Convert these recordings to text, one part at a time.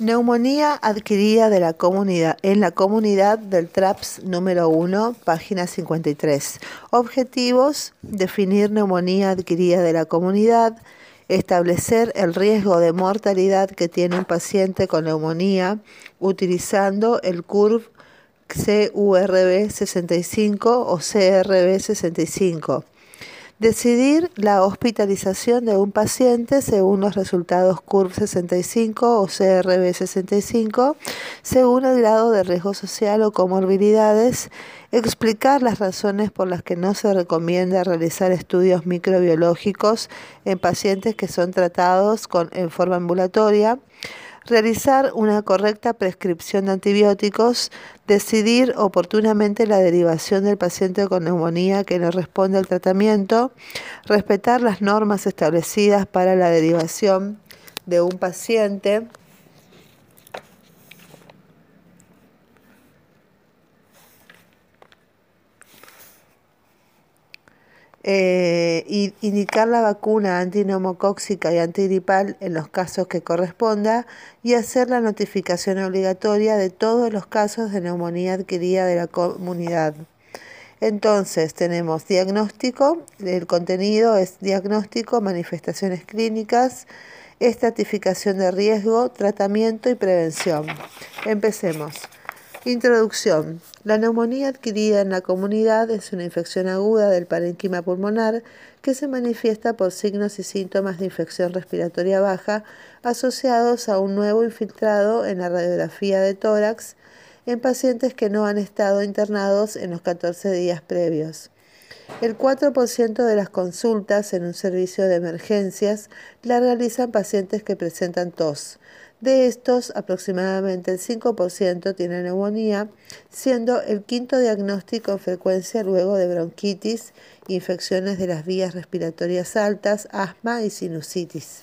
Neumonía adquirida de la comunidad, en la comunidad del TRAPS número 1, página 53. Objetivos, definir neumonía adquirida de la comunidad, establecer el riesgo de mortalidad que tiene un paciente con neumonía utilizando el CURV CURB 65 o CRB 65 Decidir la hospitalización de un paciente según los resultados CURV 65 o CRB 65, según el grado de riesgo social o comorbilidades, explicar las razones por las que no se recomienda realizar estudios microbiológicos en pacientes que son tratados en forma ambulatoria, realizar una correcta prescripción de antibióticos, decidir oportunamente la derivación del paciente con neumonía que no responde al tratamiento, respetar las normas establecidas para la derivación de un paciente, eh, indicar la vacuna antineumocóxica y antigripal en los casos que corresponda y hacer la notificación obligatoria de todos los casos de neumonía adquirida de la comunidad. Entonces tenemos diagnóstico, el contenido es diagnóstico, manifestaciones clínicas, estratificación de riesgo, tratamiento y prevención. Empecemos. Introducción. La neumonía adquirida en la comunidad es una infección aguda del parénquima pulmonar que se manifiesta por signos y síntomas de infección respiratoria baja asociados a un nuevo infiltrado en la radiografía de tórax en pacientes que no han estado internados en los 14 días previos. El 4% de las consultas en un servicio de emergencias la realizan pacientes que presentan tos. De estos, aproximadamente el 5% tiene neumonía, siendo el quinto diagnóstico en frecuencia luego de bronquitis, infecciones de las vías respiratorias altas, asma y sinusitis.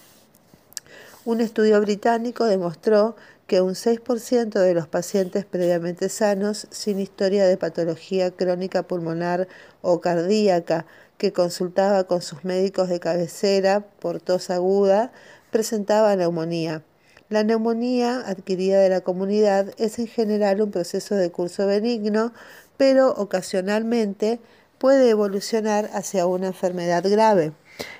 Un estudio británico demostró que un 6% de los pacientes previamente sanos, sin historia de patología crónica pulmonar o cardíaca, que consultaba con sus médicos de cabecera por tos aguda, presentaba neumonía. La neumonía adquirida de la comunidad es en general un proceso de curso benigno, pero ocasionalmente puede evolucionar hacia una enfermedad grave.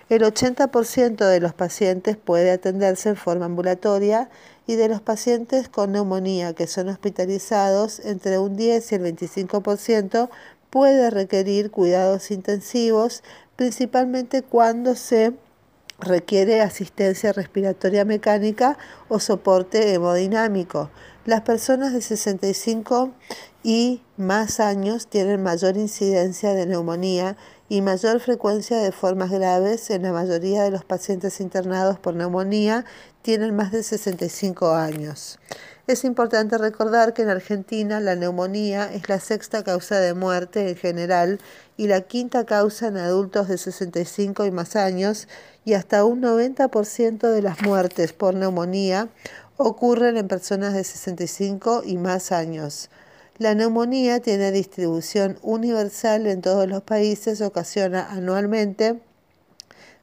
El 80% de los pacientes puede atenderse en forma ambulatoria y de los pacientes con neumonía que son hospitalizados, entre un 10 y el 25% puede requerir cuidados intensivos, principalmente cuando se requiere asistencia respiratoria mecánica o soporte hemodinámico. Las personas de 65 y más años tienen mayor incidencia de neumonía y mayor frecuencia de formas graves. En la mayoría de los pacientes internados por neumonía tienen más de 65 años. Es importante recordar que en Argentina la neumonía es la sexta causa de muerte en general y la quinta causa en adultos de 65 y más años y hasta un 90% de las muertes por neumonía ocurren en personas de 65 y más años. La neumonía tiene distribución universal en todos los países, ocasiona anualmente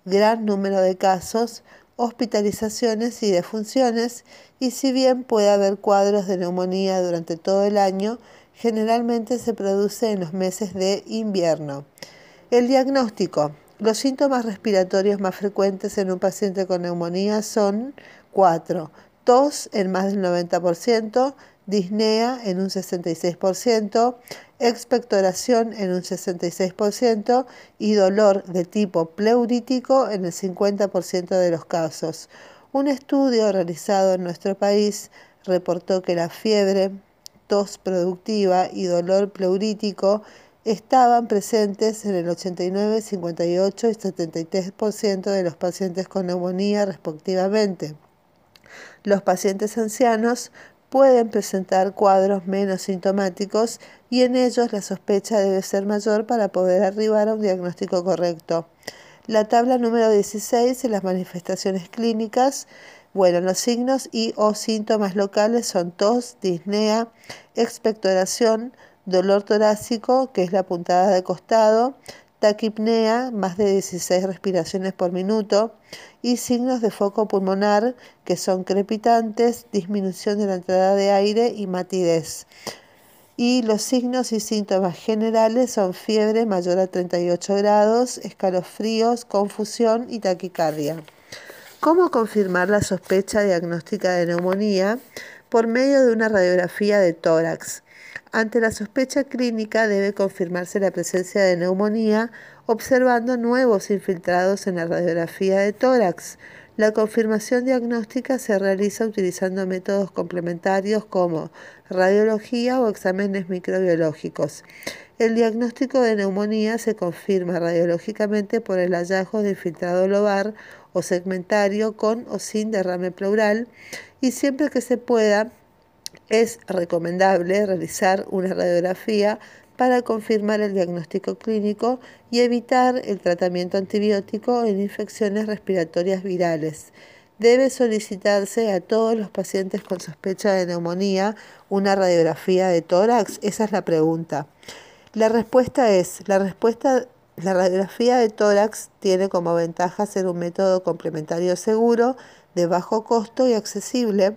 gran número de casos, hospitalizaciones y defunciones, y si bien puede haber cuadros de neumonía durante todo el año, generalmente se produce en los meses de invierno. El diagnóstico. Los síntomas respiratorios más frecuentes en un paciente con neumonía son cuatro. Tos en más del 90%, disnea en un 66%, expectoración en un 66% y dolor de tipo pleurítico en el 50% de los casos. Un estudio realizado en nuestro país reportó que la fiebre, tos productiva y dolor pleurítico estaban presentes en el 89, 58 y 73% de los pacientes con neumonía respectivamente. Los pacientes ancianos pueden presentar cuadros menos sintomáticos y en ellos la sospecha debe ser mayor para poder arribar a un diagnóstico correcto. La tabla número 16 en las manifestaciones clínicas. Bueno, los signos y o síntomas locales son tos, disnea, expectoración, dolor torácico, que es la puntada de costado, taquipnea, más de 16 respiraciones por minuto, y signos de foco pulmonar que son crepitantes, disminución de la entrada de aire y matidez. Y los signos y síntomas generales son fiebre mayor a 38 grados, escalofríos, confusión y taquicardia. ¿Cómo confirmar la sospecha diagnóstica de neumonía? Por medio de una radiografía de tórax. Ante la sospecha clínica debe confirmarse la presencia de neumonía observando nuevos infiltrados en la radiografía de tórax. La confirmación diagnóstica se realiza utilizando métodos complementarios como radiología o exámenes microbiológicos. El diagnóstico de neumonía se confirma radiológicamente por el hallazgo de infiltrado lobar o segmentario con o sin derrame pleural y siempre que se pueda es recomendable realizar una radiografía para confirmar el diagnóstico clínico y evitar el tratamiento antibiótico en infecciones respiratorias virales. Debe solicitarse a todos los pacientes con sospecha de neumonía una radiografía de tórax. Esa es la pregunta. La respuesta es, la respuesta la radiografía de tórax tiene como ventaja ser un método complementario seguro, de bajo costo y accesible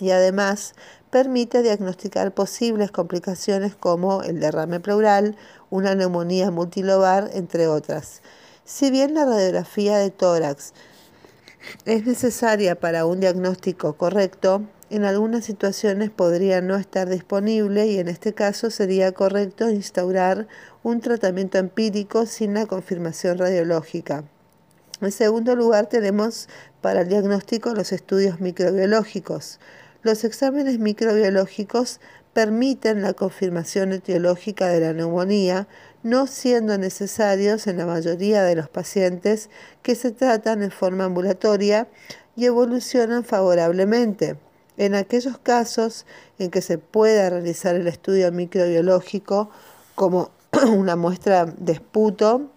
y además permite diagnosticar posibles complicaciones como el derrame pleural, una neumonía multilobar, entre otras. Si bien la radiografía de tórax es necesaria para un diagnóstico correcto, en algunas situaciones podría no estar disponible y en este caso sería correcto instaurar un tratamiento empírico sin la confirmación radiológica. En segundo lugar tenemos para el diagnóstico los estudios microbiológicos. Los exámenes microbiológicos permiten la confirmación etiológica de la neumonía, no siendo necesarios en la mayoría de los pacientes que se tratan en forma ambulatoria y evolucionan favorablemente. En aquellos casos en que se pueda realizar el estudio microbiológico, como una muestra de esputo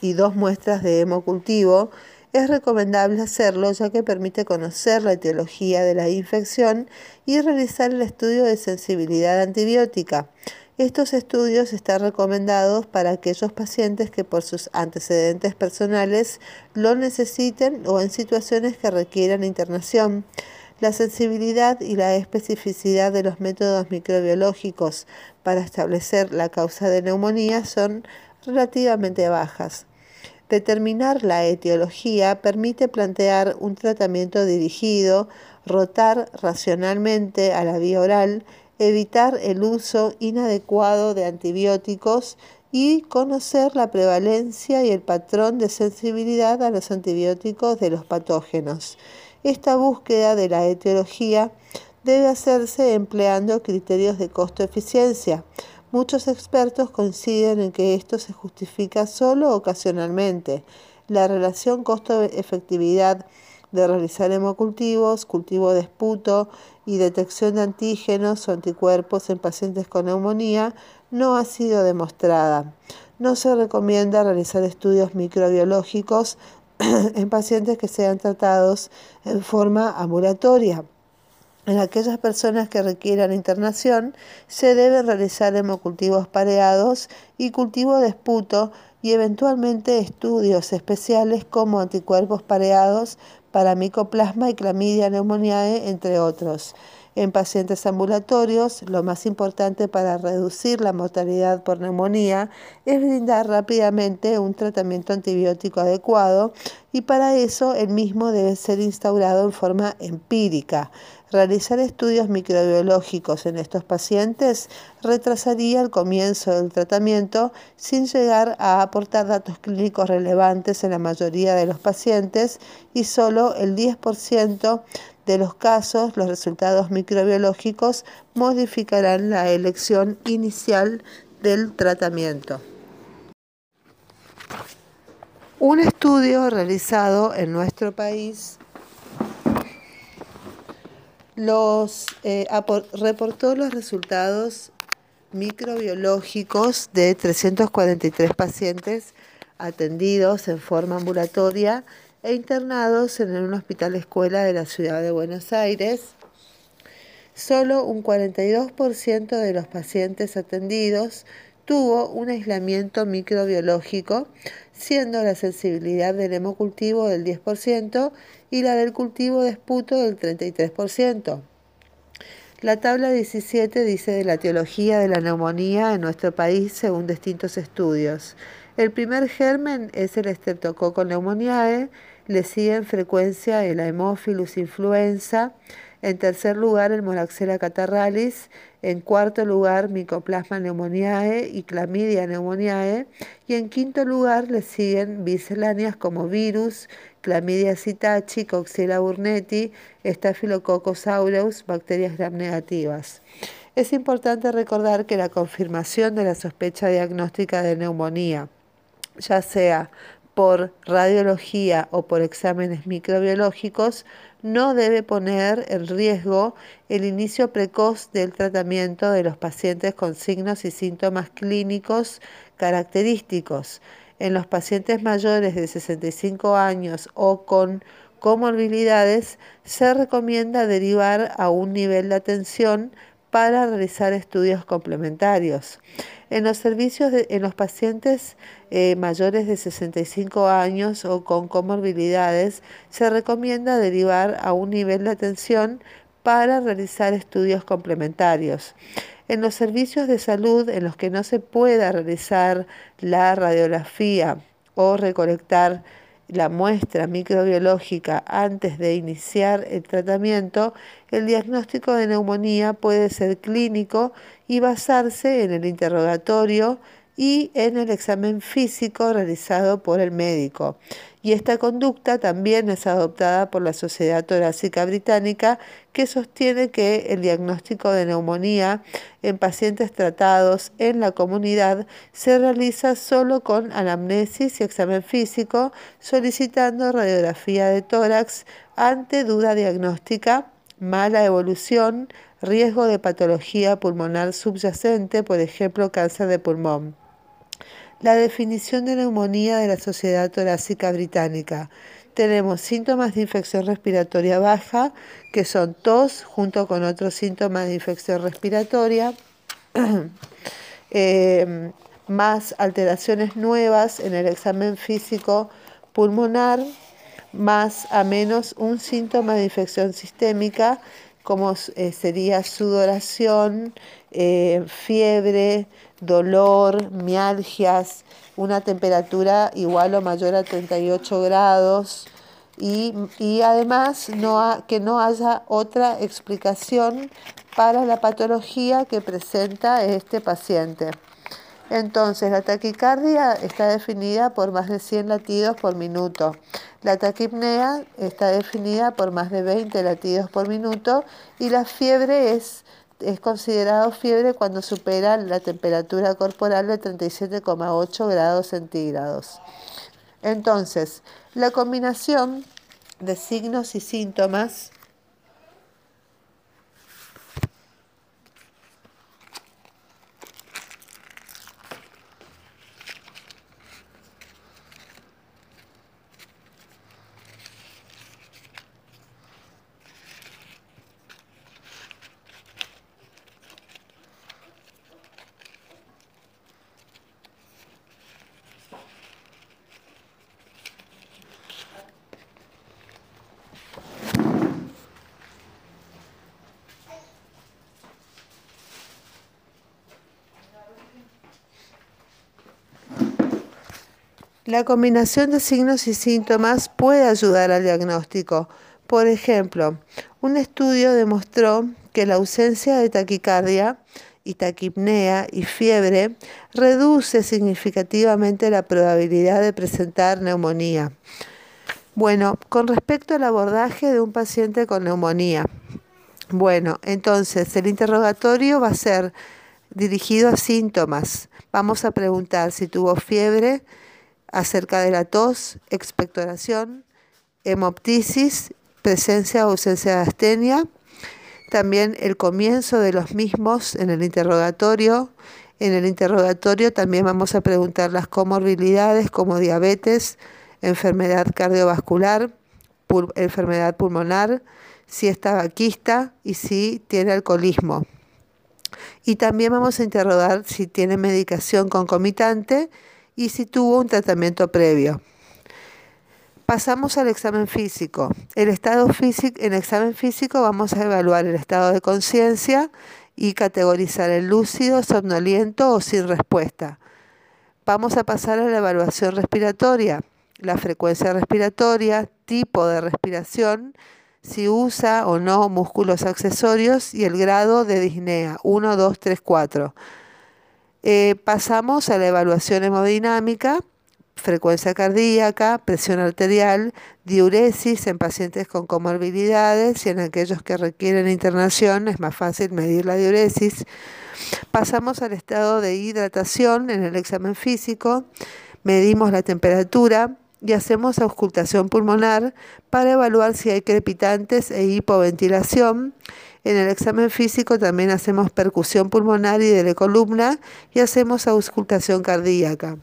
y dos muestras de hemocultivo, es recomendable hacerlo ya que permite conocer la etiología de la infección y realizar el estudio de sensibilidad antibiótica. Estos estudios están recomendados para aquellos pacientes que por sus antecedentes personales lo necesiten o en situaciones que requieran internación. La sensibilidad y la especificidad de los métodos microbiológicos para establecer la causa de neumonía son relativamente bajas. Determinar la etiología permite plantear un tratamiento dirigido, rotar racionalmente a la vía oral, evitar el uso inadecuado de antibióticos y conocer la prevalencia y el patrón de sensibilidad a los antibióticos de los patógenos. Esta búsqueda de la etiología debe hacerse empleando criterios de costo-eficiencia, Muchos expertos coinciden en que esto se justifica solo ocasionalmente. La relación costo-efectividad de realizar hemocultivos, cultivo de esputo y detección de antígenos o anticuerpos en pacientes con neumonía no ha sido demostrada. No se recomienda realizar estudios microbiológicos en pacientes que sean tratados en forma ambulatoria. En aquellas personas que requieran internación, se deben realizar hemocultivos pareados y cultivo de esputo y eventualmente estudios especiales como anticuerpos pareados para micoplasma y clamidia pneumoniae, entre otros. En pacientes ambulatorios, lo más importante para reducir la mortalidad por neumonía es brindar rápidamente un tratamiento antibiótico adecuado y para eso el mismo debe ser instaurado en forma empírica. Realizar estudios microbiológicos en estos pacientes retrasaría el comienzo del tratamiento sin llegar a aportar datos clínicos relevantes en la mayoría de los pacientes y solo el 10% de los casos los resultados microbiológicos modificarán la elección inicial del tratamiento. Un estudio realizado en nuestro país los, eh, reportó los resultados microbiológicos de 343 pacientes atendidos en forma ambulatoria e internados en un hospital escuela de la ciudad de Buenos Aires. Solo un 42% de los pacientes atendidos tuvo un aislamiento microbiológico, siendo la sensibilidad del hemocultivo del 10% y la del cultivo de esputo del 33%. La tabla 17 dice de la etiología de la neumonía en nuestro país según distintos estudios. El primer germen es el Streptococcus pneumoniae, le sigue en frecuencia el Haemophilus influenza, en tercer lugar el Moraxella catarralis, en cuarto lugar Mycoplasma pneumoniae y Clamidia pneumoniae y en quinto lugar le siguen misceláneas como virus, Clamidia citachi, Coxiella burnetii, Staphylococcus aureus, bacterias gram negativas. Es importante recordar que la confirmación de la sospecha diagnóstica de neumonía, ya sea por radiología o por exámenes microbiológicos, no debe poner en riesgo el inicio precoz del tratamiento de los pacientes con signos y síntomas clínicos característicos. En los pacientes mayores de 65 años o con comorbilidades se recomienda derivar a un nivel de atención para realizar estudios complementarios. En los servicios en los pacientes eh, mayores de 65 años o con comorbilidades se recomienda derivar a un nivel de atención para realizar estudios complementarios. En los servicios de salud en los que no se pueda realizar la radiografía o recolectar la muestra microbiológica antes de iniciar el tratamiento, el diagnóstico de neumonía puede ser clínico y basarse en el interrogatorio y en el examen físico realizado por el médico. Y esta conducta también es adoptada por la Sociedad Torácica Británica, que sostiene que el diagnóstico de neumonía en pacientes tratados en la comunidad se realiza solo con anamnesis y examen físico, solicitando radiografía de tórax ante duda diagnóstica, mala evolución, riesgo de patología pulmonar subyacente, por ejemplo cáncer de pulmón. La definición de neumonía de la Sociedad Torácica Británica. Tenemos síntomas de infección respiratoria baja, que son tos junto con otros síntomas de infección respiratoria, eh, más alteraciones nuevas en el examen físico pulmonar, más a menos un síntoma de infección sistémica, como eh, sería sudoración, eh, fiebre, dolor, mialgias, una temperatura igual o mayor a 38 grados y, además no que no haya otra explicación para la patología que presenta este paciente. Entonces, la taquicardia está definida por más de 100 latidos por minuto. La taquipnea está definida por más de 20 latidos por minuto y la fiebre es es fiebre cuando supera la temperatura corporal de 37,8 grados centígrados. Entonces, la combinación de signos y síntomas La combinación de signos y síntomas puede ayudar al diagnóstico. Por ejemplo, un estudio demostró que la ausencia de taquicardia y taquipnea y fiebre reduce significativamente la probabilidad de presentar neumonía. Bueno, con respecto al abordaje de un paciente con neumonía. Bueno, entonces el interrogatorio va a ser dirigido a síntomas. Vamos a preguntar si tuvo fiebre, acerca de la tos, expectoración, hemoptisis, presencia o ausencia de astenia, también el comienzo de los mismos en el interrogatorio. En el interrogatorio también vamos a preguntar las comorbilidades como diabetes, enfermedad cardiovascular, enfermedad pulmonar, si está vaquista y si tiene alcoholismo. Y también vamos a interrogar si tiene medicación concomitante y si tuvo un tratamiento previo. Pasamos al examen físico. El estado físico, en el examen físico vamos a evaluar el estado de conciencia y categorizar el lúcido, somnoliento o sin respuesta. Vamos a pasar a la evaluación respiratoria, la frecuencia respiratoria, tipo de respiración, si usa o no músculos accesorios y el grado de disnea 1, 2, 3, 4. Pasamos a la evaluación hemodinámica, frecuencia cardíaca, presión arterial, diuresis en pacientes con comorbilidades y en aquellos que requieren internación es más fácil medir la diuresis. Pasamos al estado de hidratación en el examen físico, medimos la temperatura y hacemos auscultación pulmonar para evaluar si hay crepitantes e hipoventilación. En el examen físico también hacemos percusión pulmonar y de la columna y hacemos auscultación cardíaca.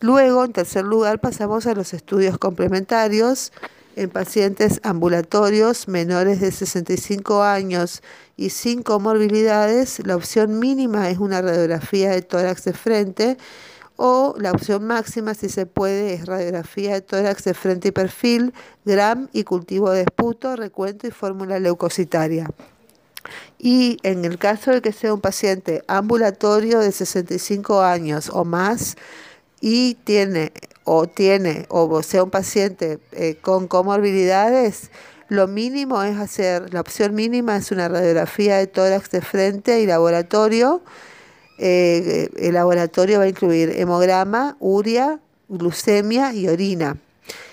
Luego, en tercer lugar, pasamos a los estudios complementarios en pacientes ambulatorios menores de 65 años y sin comorbilidades. La opción mínima es una radiografía de tórax de frente o la opción máxima, si se puede, es radiografía de tórax de frente y perfil, GRAM y cultivo de esputo, recuento y fórmula leucocitaria. Y en el caso de que sea un paciente ambulatorio de 65 años o más, y tiene o tiene o sea un paciente eh, con comorbilidades, lo mínimo es hacer, la opción mínima es una radiografía de tórax de frente y laboratorio. Eh, el laboratorio va a incluir hemograma, uria, glucemia y orina.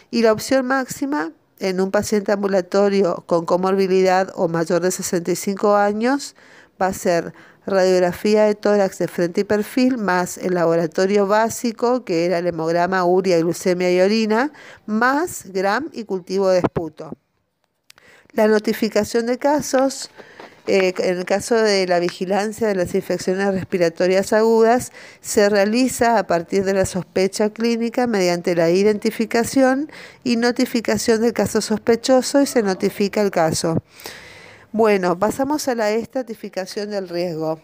Y la opción máxima en un paciente ambulatorio con comorbilidad o mayor de 65 años va a ser radiografía de tórax de frente y perfil, más el laboratorio básico, que era el hemograma, uria, glucemia y orina, más gram y cultivo de esputo. La notificación de casos, eh, en el caso de la vigilancia de las infecciones respiratorias agudas, se realiza a partir de la sospecha clínica mediante la identificación y notificación del caso sospechoso y se notifica el caso. Bueno, pasamos a la estratificación del riesgo.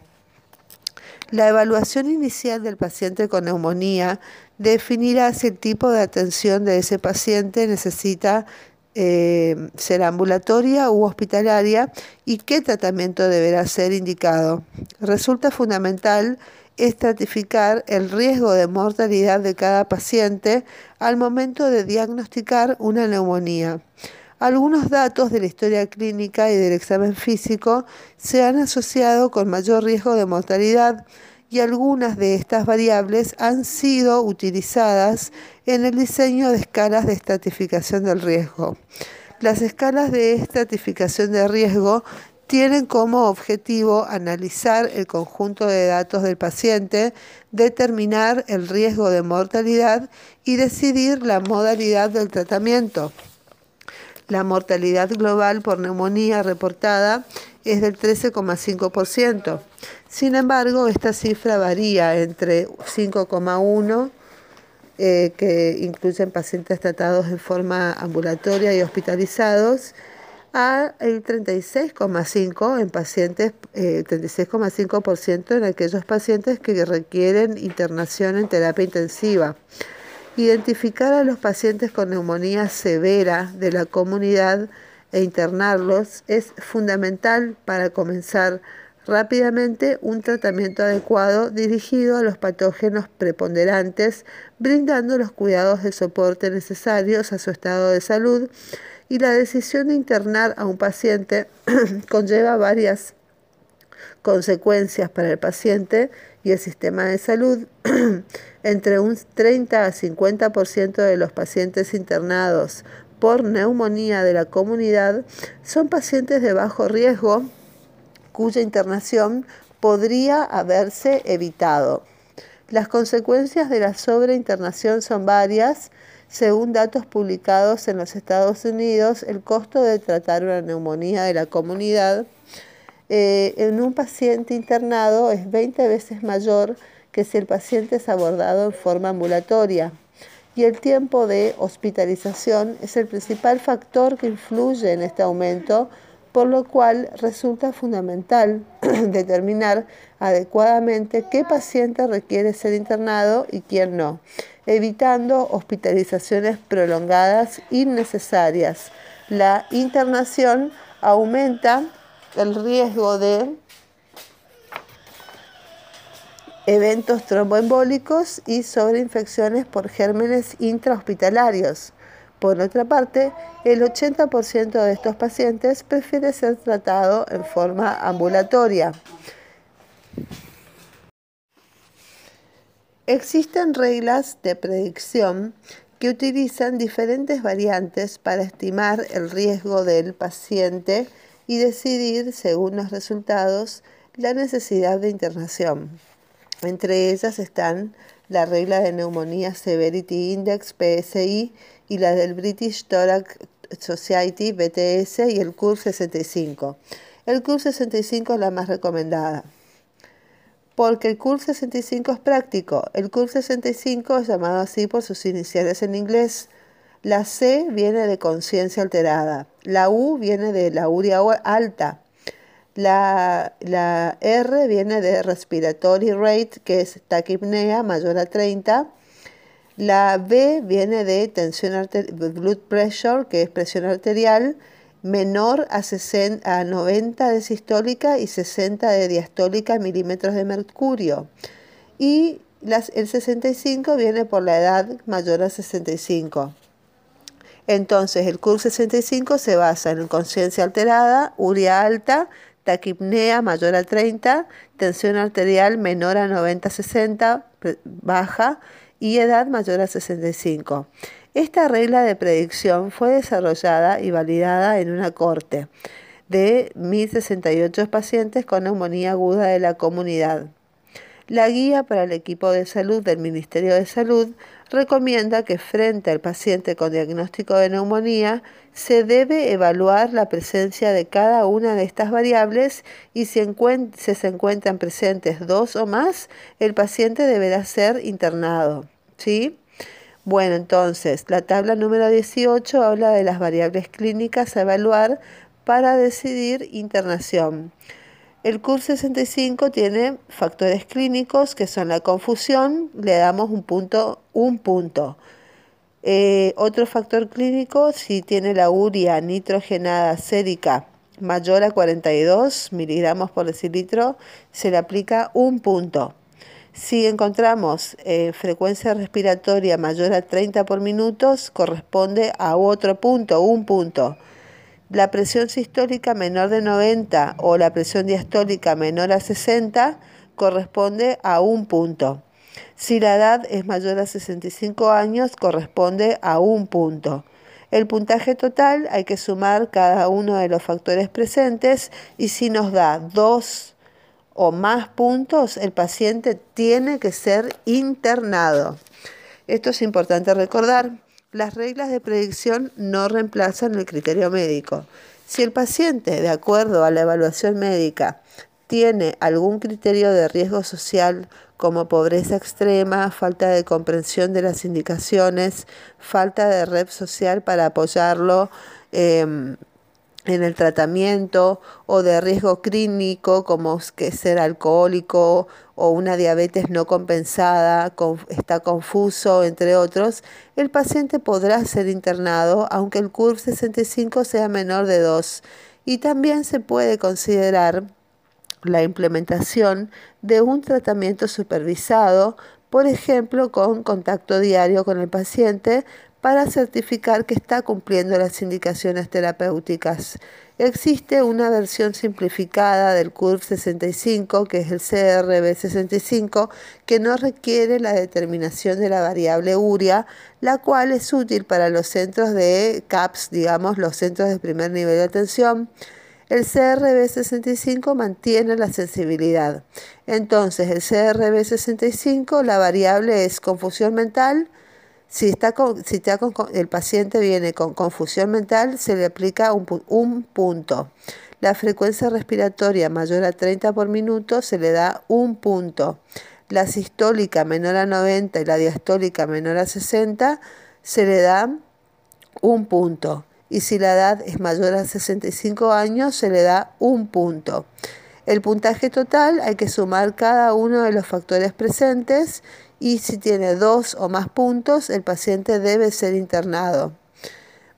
La evaluación inicial del paciente con neumonía definirá si el tipo de atención de ese paciente necesita eh, ser ambulatoria u hospitalaria y qué tratamiento deberá ser indicado. Resulta fundamental estratificar el riesgo de mortalidad de cada paciente al momento de diagnosticar una neumonía. Algunos datos de la historia clínica y del examen físico se han asociado con mayor riesgo de mortalidad y algunas de estas variables han sido utilizadas en el diseño de escalas de estratificación del riesgo. Las escalas de estratificación de riesgo tienen como objetivo analizar el conjunto de datos del paciente, determinar el riesgo de mortalidad y decidir la modalidad del tratamiento. La mortalidad global por neumonía reportada es del 13,5%. Sin embargo, esta cifra varía entre 5,1%, eh, que incluyen pacientes tratados en forma ambulatoria y hospitalizados, a el 36,5 en pacientes, 36,5% eh, en aquellos pacientes que requieren internación en terapia intensiva. Identificar a los pacientes con neumonía severa de la comunidad e internarlos es fundamental para comenzar rápidamente un tratamiento adecuado dirigido a los patógenos preponderantes, brindando los cuidados de soporte necesarios a su estado de salud y la decisión de internar a un paciente conlleva varias consecuencias para el paciente y el sistema de salud. Entre un 30 a 50% de los pacientes internados por neumonía de la comunidad son pacientes de bajo riesgo cuya internación podría haberse evitado. Las consecuencias de la sobreinternación son varias. Según datos publicados en los Estados Unidos, el costo de tratar una neumonía de la comunidad eh, en un paciente internado es 20 veces mayor que si el paciente es abordado en forma ambulatoria. Y el tiempo de hospitalización es el principal factor que influye en este aumento por lo cual resulta fundamental determinar adecuadamente qué paciente requiere ser internado y quién no, evitando hospitalizaciones prolongadas innecesarias. La internación aumenta el riesgo de eventos tromboembólicos y sobreinfecciones por gérmenes intrahospitalarios. Por otra parte, el 80% de estos pacientes prefiere ser tratado en forma ambulatoria. Existen reglas de predicción que utilizan diferentes variantes para estimar el riesgo del paciente y decidir, según los resultados, la necesidad de internación. Entre ellas están la regla de neumonía Severity Index, PSI, y la del British Thorax Society, BTS, y el CUR 65. El CUR 65 es la más recomendada. Porque el CUR 65 es práctico. El CUR 65 es llamado así por sus iniciales en inglés. La C viene de conciencia alterada. La U viene de la uria alta. La, R viene de respiratory rate, que es taquipnea mayor a 30. La B viene de tensión blood pressure, que es presión arterial, menor a, 60, a 90 de sistólica y 60 de diastólica milímetros de mercurio. Y el 65 viene por la edad mayor a 65. Entonces, el CUR 65 se basa en conciencia alterada, uria alta, taquipnea mayor a 30, tensión arterial menor a 90-60, baja, y edad mayor a 65. Esta regla de predicción fue desarrollada y validada en una corte de 1.068 pacientes con neumonía aguda de la comunidad. La guía para el equipo de salud del Ministerio de Salud recomienda que frente al paciente con diagnóstico de neumonía se debe evaluar la presencia de cada una de estas variables y si, se encuentran presentes dos o más, el paciente deberá ser internado. ¿sí? Bueno, entonces, la tabla número 18 habla de las variables clínicas a evaluar para decidir internación. El CUR 65 tiene factores clínicos que son la confusión, le damos un punto, un punto. Eh, otro factor clínico, si tiene la uria nitrogenada sérica mayor a 42 miligramos por decilitro, se le aplica un punto. Si encontramos eh, frecuencia respiratoria mayor a 30 por minutos, corresponde a otro punto, un punto. La presión sistólica menor de 90 o la presión diastólica menor a 60 corresponde a un punto. Si la edad es mayor a 65 años, corresponde a un punto. El puntaje total hay que sumar cada uno de los factores presentes y si nos da dos o más puntos, el paciente tiene que ser internado. Esto es importante recordar. Las reglas de predicción no reemplazan el criterio médico. Si el paciente, de acuerdo a la evaluación médica, tiene algún criterio de riesgo social como pobreza extrema, falta de comprensión de las indicaciones, falta de red social para apoyarlo em, en el tratamiento o de riesgo clínico como que ser alcohólico o una diabetes no compensada, está confuso, entre otros, el paciente podrá ser internado aunque el CURV 65 sea menor de 2 y también se puede considerar la implementación de un tratamiento supervisado, por ejemplo, con contacto diario con el paciente para certificar que está cumpliendo las indicaciones terapéuticas. Existe una versión simplificada del CURV 65, que es el CRB65, que no requiere la determinación de la variable uria, la cual es útil para los centros de CAPS, digamos, los centros de primer nivel de atención el CRB65 mantiene la sensibilidad. Entonces, el CRB65, la variable es confusión mental. Si, está si el paciente viene con confusión mental, se le aplica un, un punto. La frecuencia respiratoria mayor a 30 por minuto se le da un punto. La sistólica menor a 90 y la diastólica menor a 60 se le da un punto y si la edad es mayor a 65 años se le da un punto. El puntaje total hay que sumar cada uno de los factores presentes y si tiene dos o más puntos el paciente debe ser internado.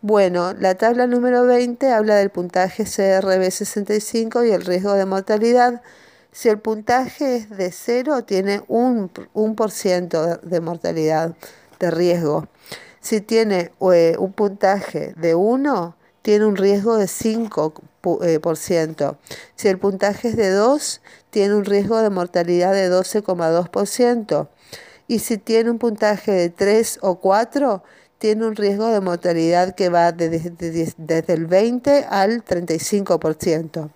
Bueno, la tabla número 20 habla del puntaje CRB65 y el riesgo de mortalidad. Si el puntaje es de 0, tiene un, por ciento de mortalidad, de riesgo. Si tiene eh, un puntaje de 1, tiene un riesgo de 5%. Eh, si el puntaje es de 2, tiene un riesgo de mortalidad de 12,2%. Y si tiene un puntaje de 3 o 4, tiene un riesgo de mortalidad que va desde, desde el 20 al 35%.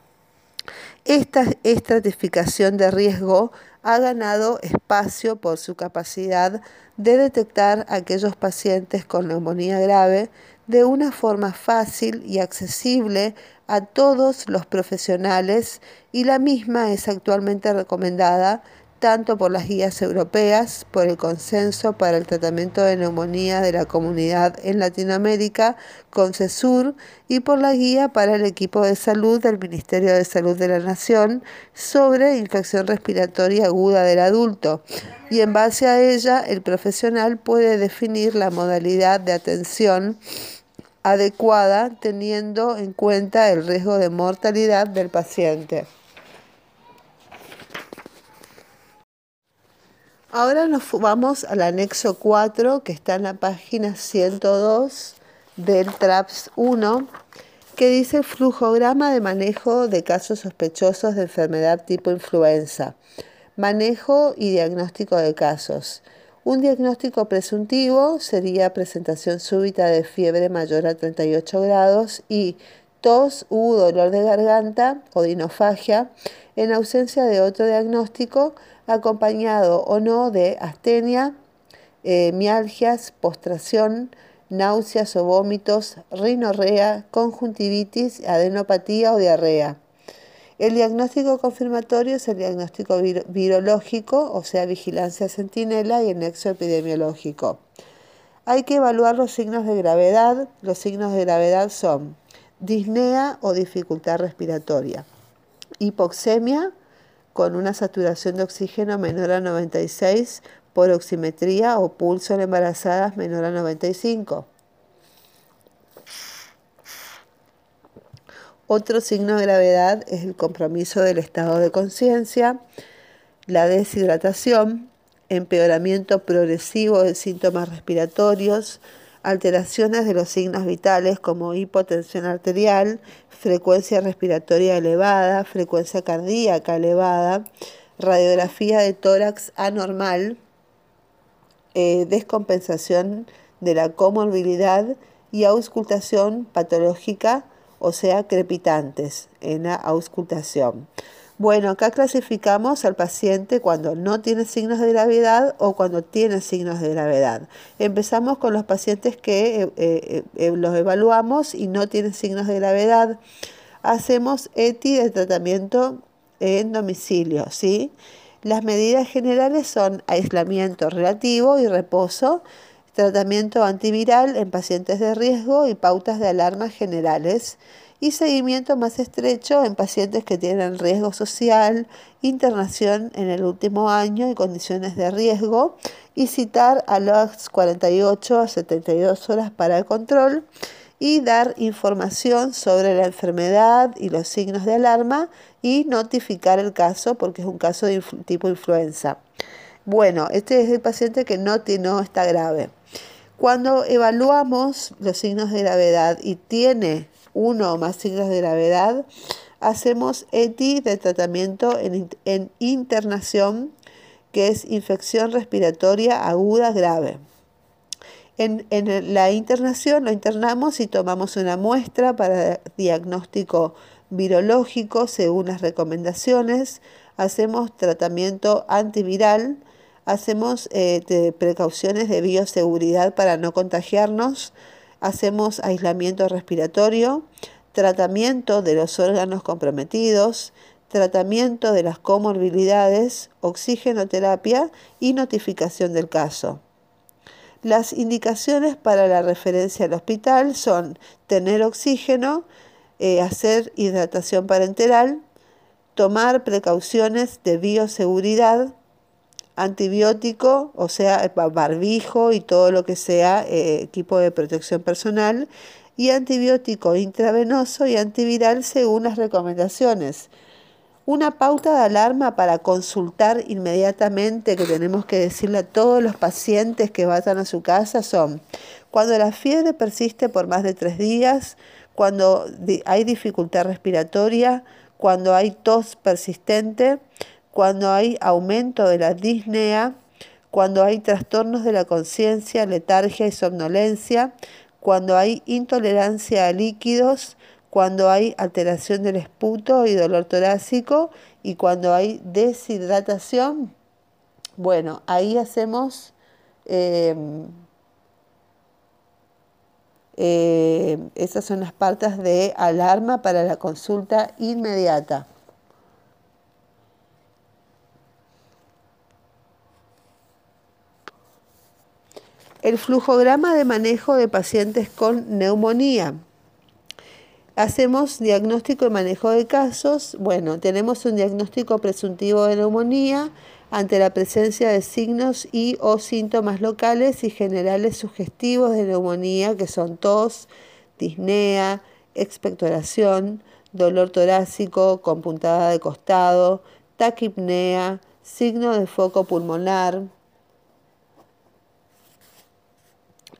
Esta estratificación de riesgo ha ganado espacio por su capacidad de detectar a aquellos pacientes con neumonía grave de una forma fácil y accesible a todos los profesionales y la misma es actualmente recomendada tanto por las guías europeas, por el consenso para el tratamiento de neumonía de la comunidad en Latinoamérica, CONCESUR, y por la guía para el equipo de salud del Ministerio de Salud de la Nación sobre infección respiratoria aguda del adulto. Y en base a ella, el profesional puede definir la modalidad de atención adecuada teniendo en cuenta el riesgo de mortalidad del paciente. Ahora nos vamos al anexo 4 que está en la página 102 del TRAPS 1 que dice flujograma de manejo de casos sospechosos de enfermedad tipo influenza, manejo y diagnóstico de casos. Un diagnóstico presuntivo sería presentación súbita de fiebre mayor a 38 grados y tos u dolor de garganta o dinofagia en ausencia de otro diagnóstico acompañado o no de astenia, eh, mialgias, postración, náuseas o vómitos, rinorrea, conjuntivitis, adenopatía o diarrea. El diagnóstico confirmatorio es el diagnóstico virológico, o sea, vigilancia centinela y el nexo epidemiológico. Hay que evaluar los signos de gravedad. Los signos de gravedad son disnea o dificultad respiratoria, hipoxemia, con una saturación de oxígeno menor a 96 por oximetría o pulso en embarazadas menor a 95. Otro signo de gravedad es el compromiso del estado de conciencia, la deshidratación, empeoramiento progresivo de síntomas respiratorios, alteraciones de los signos vitales como hipotensión arterial, frecuencia respiratoria elevada, frecuencia cardíaca elevada, radiografía de tórax anormal, eh, descompensación de la comorbilidad y auscultación patológica, o sea, crepitantes en la auscultación. Bueno, acá clasificamos al paciente cuando no tiene signos de gravedad o cuando tiene signos de gravedad. Empezamos con los pacientes que eh, eh, eh, los evaluamos y no tienen signos de gravedad. Hacemos ETI de tratamiento en domicilio, ¿sí? Las medidas generales son aislamiento relativo y reposo, tratamiento antiviral en pacientes de riesgo y pautas de alarma generales y seguimiento más estrecho en pacientes que tienen riesgo social, internación en el último año y condiciones de riesgo y citar a las 48 a 72 horas para el control y dar información sobre la enfermedad y los signos de alarma y notificar el caso porque es un caso de tipo influenza. Bueno, este es el paciente que no, no está grave. Cuando evaluamos los signos de gravedad y tiene uno o más signos de gravedad, hacemos ETI de tratamiento en, internación, que es infección respiratoria aguda grave. En, en, la internación lo internamos y tomamos una muestra para diagnóstico virológico según las recomendaciones, hacemos tratamiento antiviral, hacemos eh, precauciones de bioseguridad para no contagiarnos, hacemos aislamiento respiratorio, tratamiento de los órganos comprometidos, tratamiento de las comorbilidades, oxigenoterapia y notificación del caso. Las indicaciones para la referencia al hospital son tener oxígeno, eh, hacer hidratación parenteral, tomar precauciones de bioseguridad, antibiótico, o sea, barbijo y todo lo que sea eh, equipo de protección personal, y antibiótico intravenoso y antiviral según las recomendaciones. Una pauta de alarma para consultar inmediatamente que tenemos que decirle a todos los pacientes que vayan a su casa son cuando la fiebre persiste por más de tres días, cuando hay dificultad respiratoria, cuando hay tos persistente, cuando hay aumento de la disnea, cuando hay trastornos de la conciencia, letargia y somnolencia, cuando hay intolerancia a líquidos, cuando hay alteración del esputo y dolor torácico y cuando hay deshidratación. Bueno, ahí hacemos eh, eh, esas son las partes de alarma para la consulta inmediata. El flujograma de manejo de pacientes con neumonía. Hacemos diagnóstico y manejo de casos. Bueno, tenemos un diagnóstico presuntivo de neumonía ante la presencia de signos y o síntomas locales y generales sugestivos de neumonía que son tos, disnea, expectoración, dolor torácico con puntada de costado, taquipnea, signo de foco pulmonar,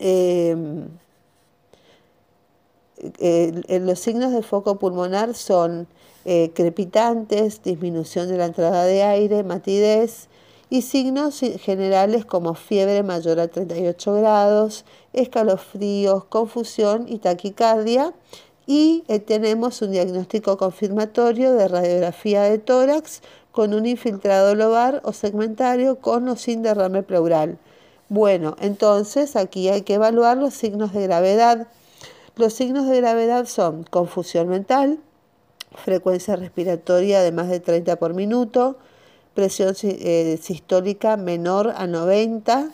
Em, los signos de foco pulmonar son eh, crepitantes, disminución de la entrada de aire, matidez y signos generales como fiebre mayor a 38 grados, escalofríos, confusión y taquicardia. Y eh, tenemos un diagnóstico confirmatorio de radiografía de tórax con un infiltrado lobar o segmentario con o sin derrame pleural. Bueno, entonces aquí hay que evaluar los signos de gravedad. Los signos de gravedad son confusión mental, frecuencia respiratoria de más de 30 por minuto, presión eh, sistólica menor a 90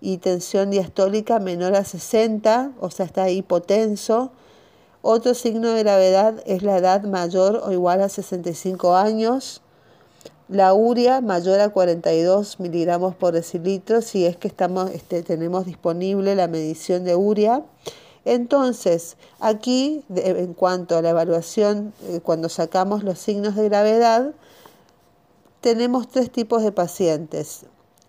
y tensión diastólica menor a 60, o sea, está hipotenso. Otro signo de gravedad es la edad mayor o igual a 65 años la urea mayor a 42 miligramos por decilitro si es que estamos, este, tenemos disponible la medición de urea. Entonces, aquí, en cuanto a la evaluación, eh, cuando sacamos los signos de gravedad, tenemos tres tipos de pacientes.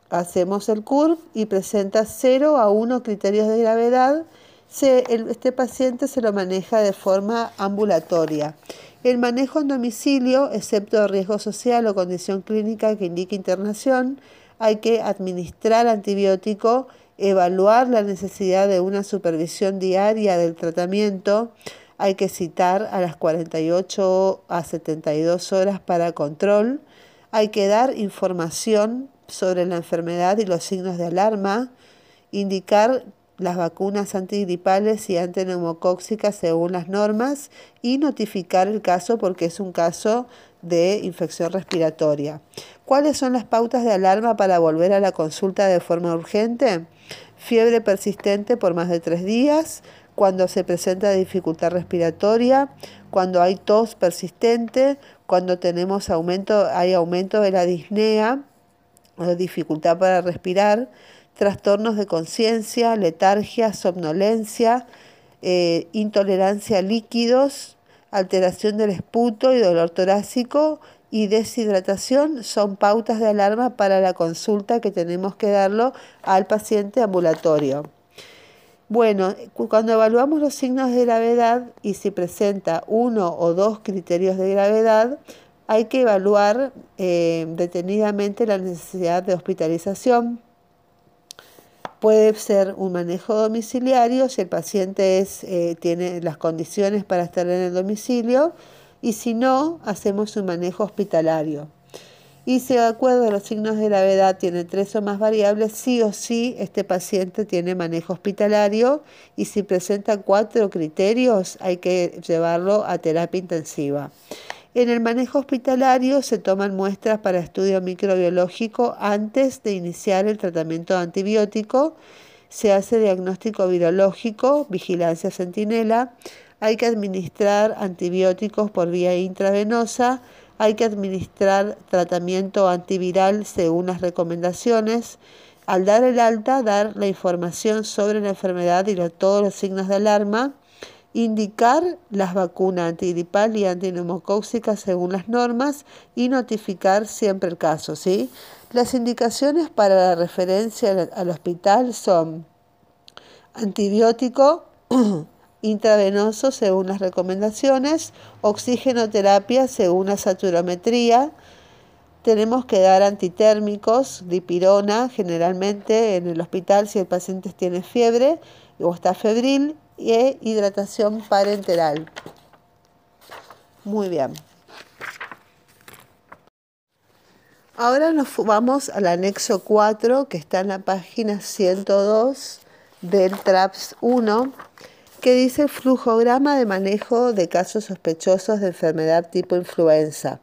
Hacemos el CURV y presenta 0 a 1 criterios de gravedad. este paciente se lo maneja de forma ambulatoria. El manejo en domicilio, excepto riesgo social o condición clínica que indique internación, hay que administrar antibiótico, evaluar la necesidad de una supervisión diaria del tratamiento, hay que citar a las 48 a 72 horas para control, hay que dar información sobre la enfermedad y los signos de alarma, indicar las vacunas antigripales y antineumocóxicas según las normas y notificar el caso porque es un caso de infección respiratoria. ¿Cuáles son las pautas de alarma para volver a la consulta de forma urgente? Fiebre persistente por más de tres días, cuando se presenta dificultad respiratoria, cuando hay tos persistente, cuando tenemos aumento, hay aumento de la disnea o dificultad para respirar, trastornos de conciencia, letargia, somnolencia, eh, intolerancia a líquidos, alteración del esputo y dolor torácico y deshidratación son pautas de alarma para la consulta que tenemos que darlo al paciente ambulatorio. Bueno, cuando evaluamos los signos de gravedad y si presenta uno o dos criterios de gravedad, hay que evaluar eh, detenidamente la necesidad de hospitalización, Puede ser un manejo domiciliario si el paciente eh, tiene las condiciones para estar en el domicilio y si no, hacemos un manejo hospitalario. Y si de acuerdo a los signos de gravedad tiene tres o más variables, sí o sí este paciente tiene manejo hospitalario y si presenta cuatro criterios hay que llevarlo a terapia intensiva. En el manejo hospitalario se toman muestras para estudio microbiológico antes de iniciar el tratamiento antibiótico. Se hace diagnóstico virológico, vigilancia centinela. Hay que administrar antibióticos por vía intravenosa. Hay que administrar tratamiento antiviral según las recomendaciones. Al dar el alta, dar la información sobre la enfermedad y todos los signos de alarma indicar las vacunas antigripal y antineumocóxica según las normas y notificar siempre el caso, ¿sí? Las indicaciones para la referencia al hospital son antibiótico intravenoso según las recomendaciones, oxigenoterapia según la saturometría, tenemos que dar antitérmicos, dipirona generalmente en el hospital si el paciente tiene fiebre o está febril y hidratación parenteral. Muy bien. Ahora nos vamos al anexo 4 que está en la página 102 del TRAPS 1 que dice flujograma de manejo de casos sospechosos de enfermedad tipo influenza,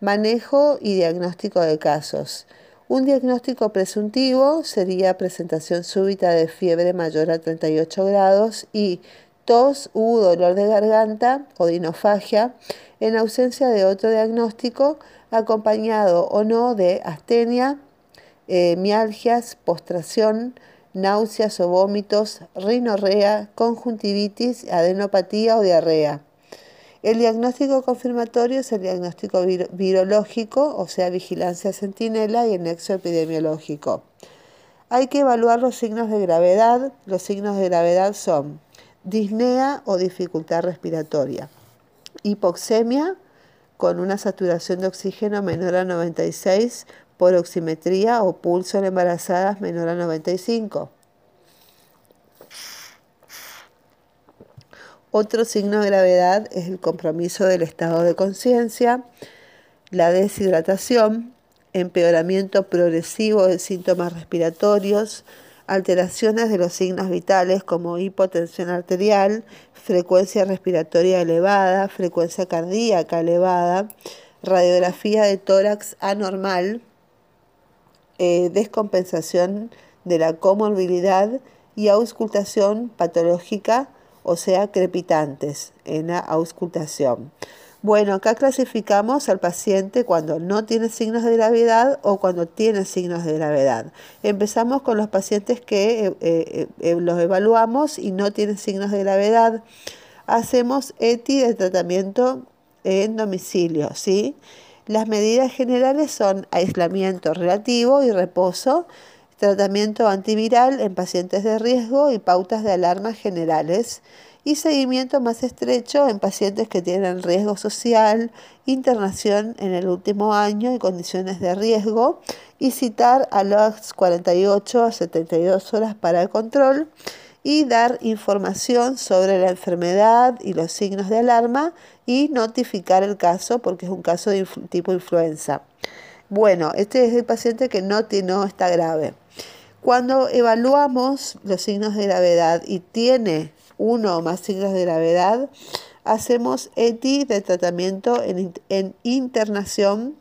manejo y diagnóstico de casos. Un diagnóstico presuntivo sería presentación súbita de fiebre mayor a 38 grados y tos u dolor de garganta o dinofagia en ausencia de otro diagnóstico acompañado o no de astenia, eh, mialgias, postración, náuseas o vómitos, rinorrea, conjuntivitis, adenopatía o diarrea. El diagnóstico confirmatorio es el diagnóstico virológico, o sea, vigilancia centinela y el nexo epidemiológico. Hay que evaluar los signos de gravedad. Los signos de gravedad son disnea o dificultad respiratoria, hipoxemia con una saturación de oxígeno menor a 96 por oximetría o pulso en embarazadas menor a 95 Otro signo de gravedad es el compromiso del estado de conciencia, la deshidratación, empeoramiento progresivo de síntomas respiratorios, alteraciones de los signos vitales como hipotensión arterial, frecuencia respiratoria elevada, frecuencia cardíaca elevada, radiografía de tórax anormal, eh, descompensación de la comorbilidad y auscultación patológica o sea, crepitantes en la auscultación. Bueno, acá clasificamos al paciente cuando no tiene signos de gravedad o cuando tiene signos de gravedad. Empezamos con los pacientes que eh, eh, eh, los evaluamos y no tienen signos de gravedad. Hacemos ETI de tratamiento en domicilio, ¿sí? Las medidas generales son aislamiento relativo y reposo, tratamiento antiviral en pacientes de riesgo y pautas de alarma generales y seguimiento más estrecho en pacientes que tienen riesgo social, internación en el último año y condiciones de riesgo y citar a las 48 a 72 horas para el control y dar información sobre la enfermedad y los signos de alarma y notificar el caso porque es un caso de tipo influenza. Bueno, este es el paciente que no, no está grave. Cuando evaluamos los signos de gravedad y tiene uno o más signos de gravedad, hacemos ETI de tratamiento en, internación,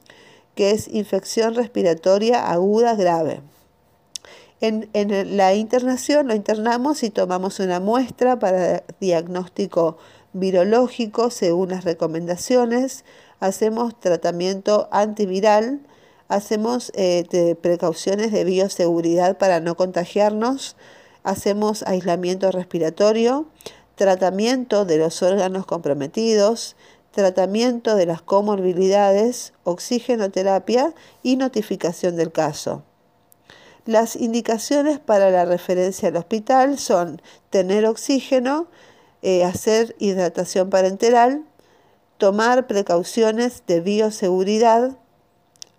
que es infección respiratoria aguda grave. En, en, la internación lo internamos y tomamos una muestra para diagnóstico virológico según las recomendaciones, hacemos tratamiento antiviral, hacemos eh, precauciones de bioseguridad para no contagiarnos, hacemos aislamiento respiratorio, tratamiento de los órganos comprometidos, tratamiento de las comorbilidades, oxigenoterapia y notificación del caso. Las indicaciones para la referencia al hospital son tener oxígeno, eh, hacer hidratación parenteral, tomar precauciones de bioseguridad,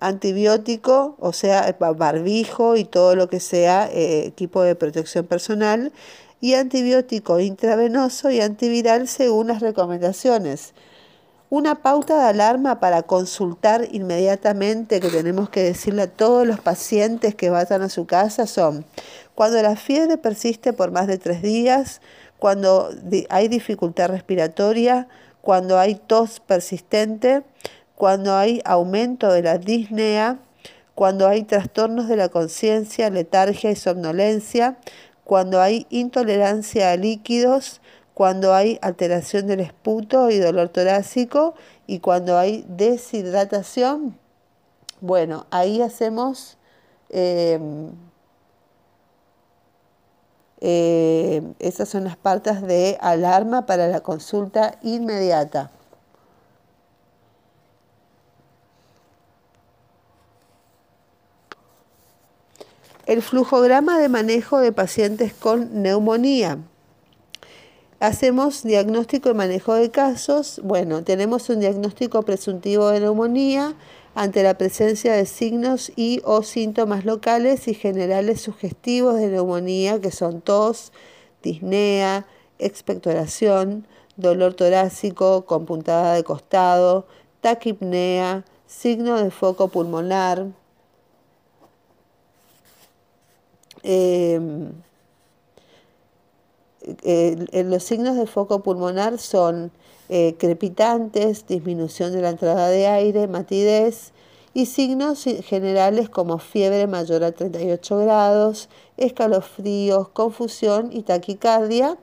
antibiótico, o sea, barbijo y todo lo que sea eh, equipo de protección personal, y antibiótico intravenoso y antiviral según las recomendaciones. Una pauta de alarma para consultar inmediatamente que tenemos que decirle a todos los pacientes que vayan a su casa son cuando la fiebre persiste por más de tres días, cuando hay dificultad respiratoria, cuando hay tos persistente, cuando hay aumento de la disnea, cuando hay trastornos de la conciencia, letargia y somnolencia, cuando hay intolerancia a líquidos, cuando hay alteración del esputo y dolor torácico y cuando hay deshidratación. Bueno, ahí hacemos em, eh, esas son las partes de alarma para la consulta inmediata. El flujograma de manejo de pacientes con neumonía. Hacemos diagnóstico y manejo de casos. Bueno, tenemos un diagnóstico presuntivo de neumonía ante la presencia de signos y o síntomas locales y generales sugestivos de neumonía que son tos, disnea, expectoración, dolor torácico con puntada de costado, taquipnea, signo de foco pulmonar, Em, los signos de foco pulmonar son eh, crepitantes, disminución de la entrada de aire, matidez y signos generales como fiebre mayor a 38 grados, escalofríos, confusión y taquicardia.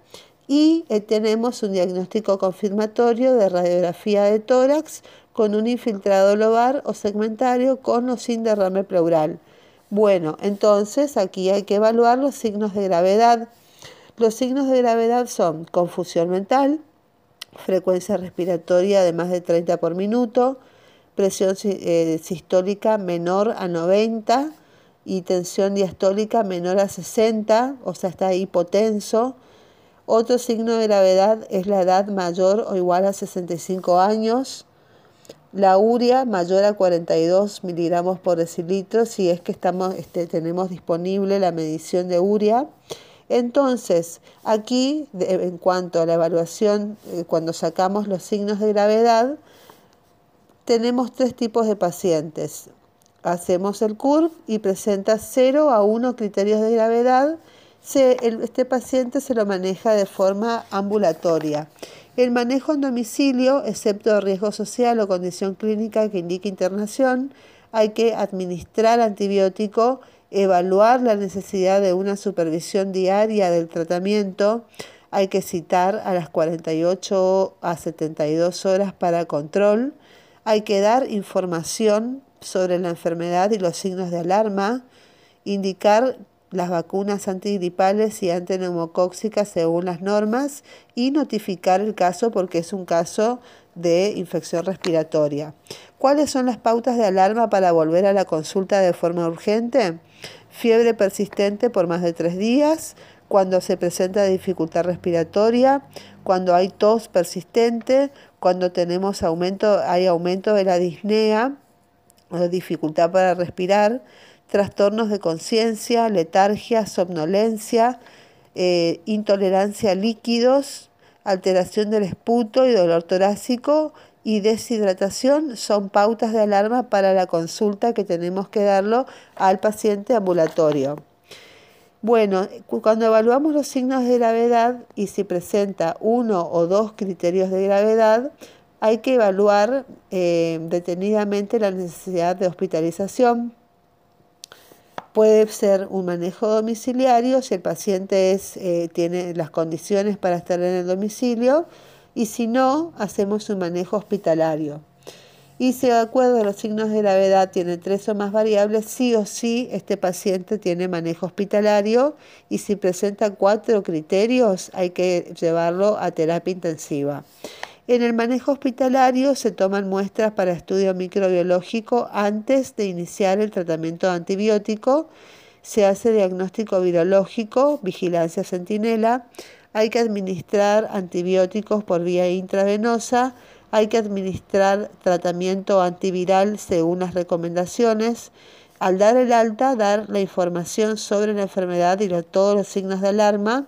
Y eh, tenemos un diagnóstico confirmatorio de radiografía de tórax con un infiltrado lobar o segmentario con o sin derrame pleural. Bueno, entonces aquí hay que evaluar los signos de gravedad. Los signos de gravedad son confusión mental, frecuencia respiratoria de más de 30 por minuto, presión eh, sistólica menor a 90 y tensión diastólica menor a 60, o sea, está hipotenso. Otro signo de gravedad es la edad mayor o igual a 65 años. La urea mayor a 42 miligramos por decilitro si es que estamos, este, tenemos disponible la medición de urea. Entonces, aquí, en cuanto a la evaluación, eh, cuando sacamos los signos de gravedad, tenemos tres tipos de pacientes. Hacemos el CURV y presenta 0 a 1 criterios de gravedad. este paciente se lo maneja de forma ambulatoria. El manejo en domicilio, excepto riesgo social o condición clínica que indique internación, hay que administrar antibiótico, evaluar la necesidad de una supervisión diaria del tratamiento, hay que citar a las 48 a 72 horas para control, hay que dar información sobre la enfermedad y los signos de alarma, indicar las vacunas antigripales y antineumocóxicas según las normas y notificar el caso porque es un caso de infección respiratoria. ¿Cuáles son las pautas de alarma para volver a la consulta de forma urgente? Fiebre persistente por más de tres días, cuando se presenta dificultad respiratoria, cuando hay tos persistente, cuando tenemos aumento, hay aumento de la disnea o dificultad para respirar, trastornos de conciencia, letargia, somnolencia, eh, intolerancia a líquidos, alteración del esputo y dolor torácico y deshidratación son pautas de alarma para la consulta que tenemos que darlo al paciente ambulatorio. Bueno, cuando evaluamos los signos de gravedad y si presenta uno o dos criterios de gravedad, hay que evaluar eh, detenidamente la necesidad de hospitalización, Puede ser un manejo domiciliario si el paciente es, eh, tiene las condiciones para estar en el domicilio y si no, hacemos un manejo hospitalario. Y si de acuerdo a los signos de gravedad tiene tres o más variables, sí o sí este paciente tiene manejo hospitalario y si presenta cuatro criterios hay que llevarlo a terapia intensiva. En el manejo hospitalario se toman muestras para estudio microbiológico antes de iniciar el tratamiento antibiótico. Se hace diagnóstico virológico, vigilancia centinela. Hay que administrar antibióticos por vía intravenosa. Hay que administrar tratamiento antiviral según las recomendaciones. Al dar el alta, dar la información sobre la enfermedad y todos los signos de alarma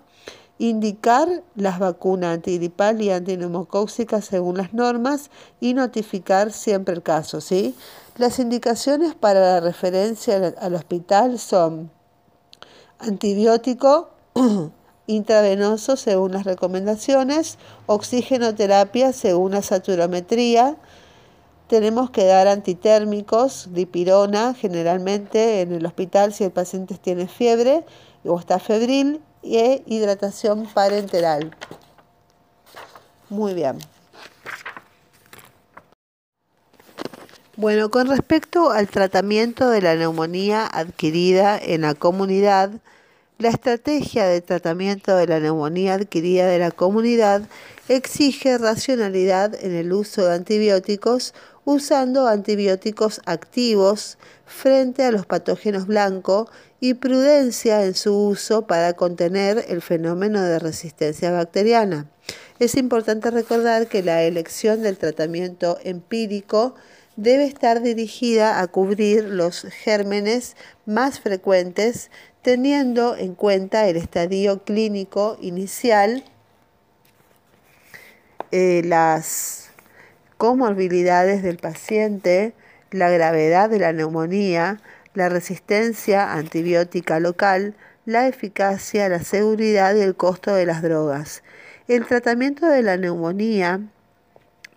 indicar las vacunas antigripal y antineumocóxicas según las normas y notificar siempre el caso. ¿sí? Las indicaciones para la referencia al hospital son antibiótico intravenoso según las recomendaciones, oxigenoterapia según la saturometría, tenemos que dar antitérmicos, dipirona, generalmente en el hospital si el paciente tiene fiebre o está febril, e hidratación parenteral. Muy bien. Bueno, con respecto al tratamiento de la neumonía adquirida en la comunidad, la estrategia de tratamiento de la neumonía adquirida de la comunidad exige racionalidad en el uso de antibióticos usando antibióticos activos frente a los patógenos blancos y prudencia en su uso para contener el fenómeno de resistencia bacteriana. Es importante recordar que la elección del tratamiento empírico debe estar dirigida a cubrir los gérmenes más frecuentes teniendo en cuenta el estadio clínico inicial, eh, las comorbilidades del paciente, la gravedad de la neumonía, la resistencia antibiótica local, la eficacia, la seguridad y el costo de las drogas. El tratamiento de la neumonía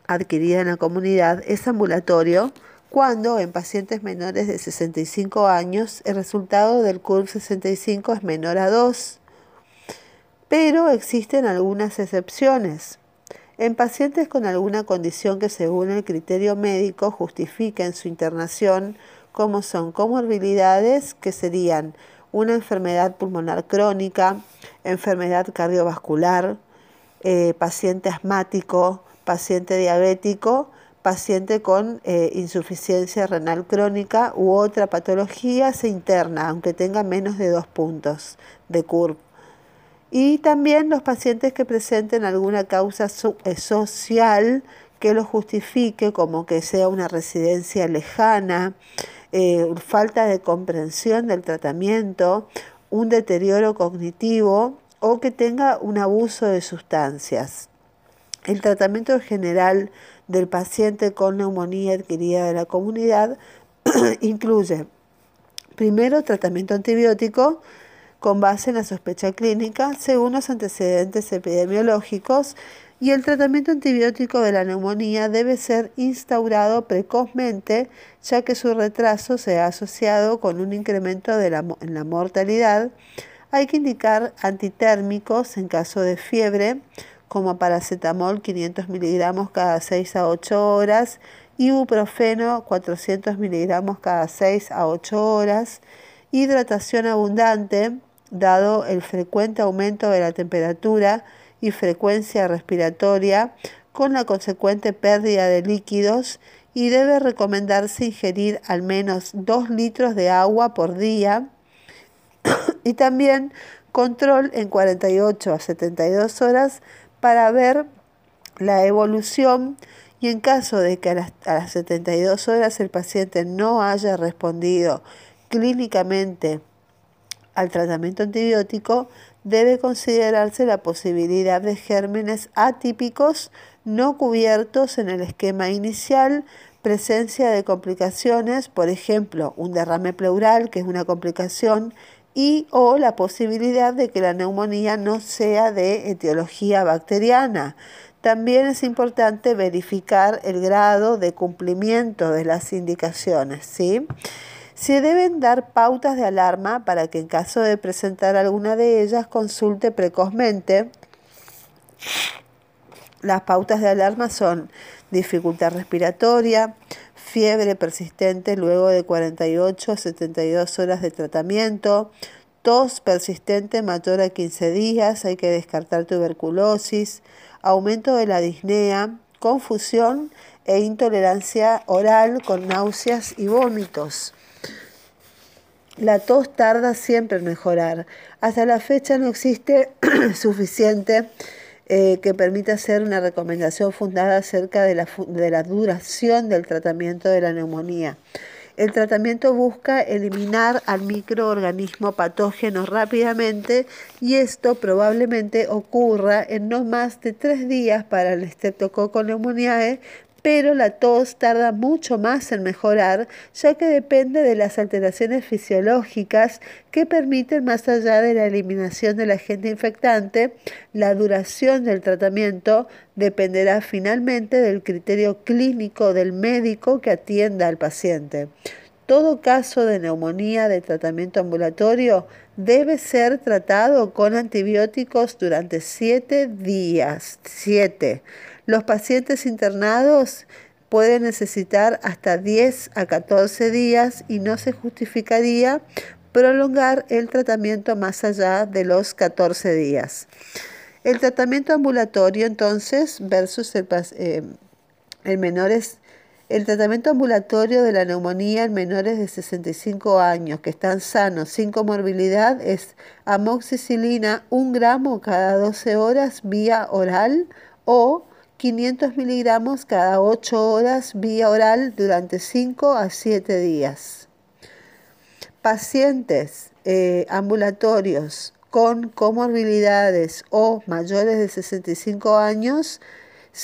adquirida en la comunidad es ambulatorio cuando en pacientes menores de 65 años el resultado del CURB 65 es menor a 2, pero existen algunas excepciones. En pacientes con alguna condición que según el criterio médico justifiquen su internación, como son comorbilidades que serían una enfermedad pulmonar crónica, enfermedad cardiovascular, eh, paciente asmático, paciente diabético, paciente con eh, insuficiencia renal crónica u otra patología se interna, aunque tenga menos de dos puntos de CURB y también los pacientes que presenten alguna causa eh, social que lo justifique, como que sea una residencia lejana, eh, falta de comprensión del tratamiento, un deterioro cognitivo o que tenga un abuso de sustancias. El tratamiento general del paciente con neumonía adquirida de la comunidad incluye primero tratamiento antibiótico, con base en la sospecha clínica según los antecedentes epidemiológicos y el tratamiento antibiótico de la neumonía debe ser instaurado precozmente ya que su retraso se ha asociado con un incremento de la, en la mortalidad. Hay que indicar antitérmicos en caso de fiebre como paracetamol 500 miligramos cada 6 a 8 horas, ibuprofeno 400 miligramos cada 6 a 8 horas, hidratación abundante dado el frecuente aumento de la temperatura y frecuencia respiratoria con la consecuente pérdida de líquidos y debe recomendarse ingerir al menos 2 litros de agua por día. Y también control en 48 a 72 horas para ver la evolución y en caso de que a las, a las 72 horas el paciente no haya respondido clínicamente al tratamiento antibiótico, debe considerarse la posibilidad de gérmenes atípicos no cubiertos en el esquema inicial, presencia de complicaciones, por ejemplo, un derrame pleural, que es una complicación, y o la posibilidad de que la neumonía no sea de etiología bacteriana. También es importante verificar el grado de cumplimiento de las indicaciones, ¿sí? Se deben dar pautas de alarma para que en caso de presentar alguna de ellas consulte precozmente. Las pautas de alarma son dificultad respiratoria, fiebre persistente luego de 48 a 72 horas de tratamiento, tos persistente mayor a 15 días, hay que descartar tuberculosis, aumento de la disnea, confusión e intolerancia oral con náuseas y vómitos. La tos tarda siempre en mejorar. Hasta la fecha no existe suficiente eh, que permita hacer una recomendación fundada acerca de la, duración del tratamiento de la neumonía. El tratamiento busca eliminar al microorganismo patógeno rápidamente y esto probablemente ocurra en no más de tres días para el Streptococcus pneumoniae, pero la tos tarda mucho más en mejorar, ya que depende de las alteraciones fisiológicas que permiten, más allá de la eliminación del agente infectante, la duración del tratamiento dependerá finalmente del criterio clínico del médico que atienda al paciente. todo caso de neumonía de tratamiento ambulatorio debe ser tratado con antibióticos durante 7 días. 7. Los pacientes internados pueden necesitar hasta 10 a 14 días y no se justificaría prolongar el tratamiento más allá de los 14 días. El tratamiento ambulatorio entonces versus el, eh, menores el tratamiento ambulatorio de la neumonía en menores de 65 años que están sanos sin comorbilidad es amoxicilina 1 gramo cada 12 horas vía oral o 500 miligramos cada 8 horas vía oral durante 5 a 7 días. Pacientes eh, ambulatorios con comorbilidades o mayores de 65 años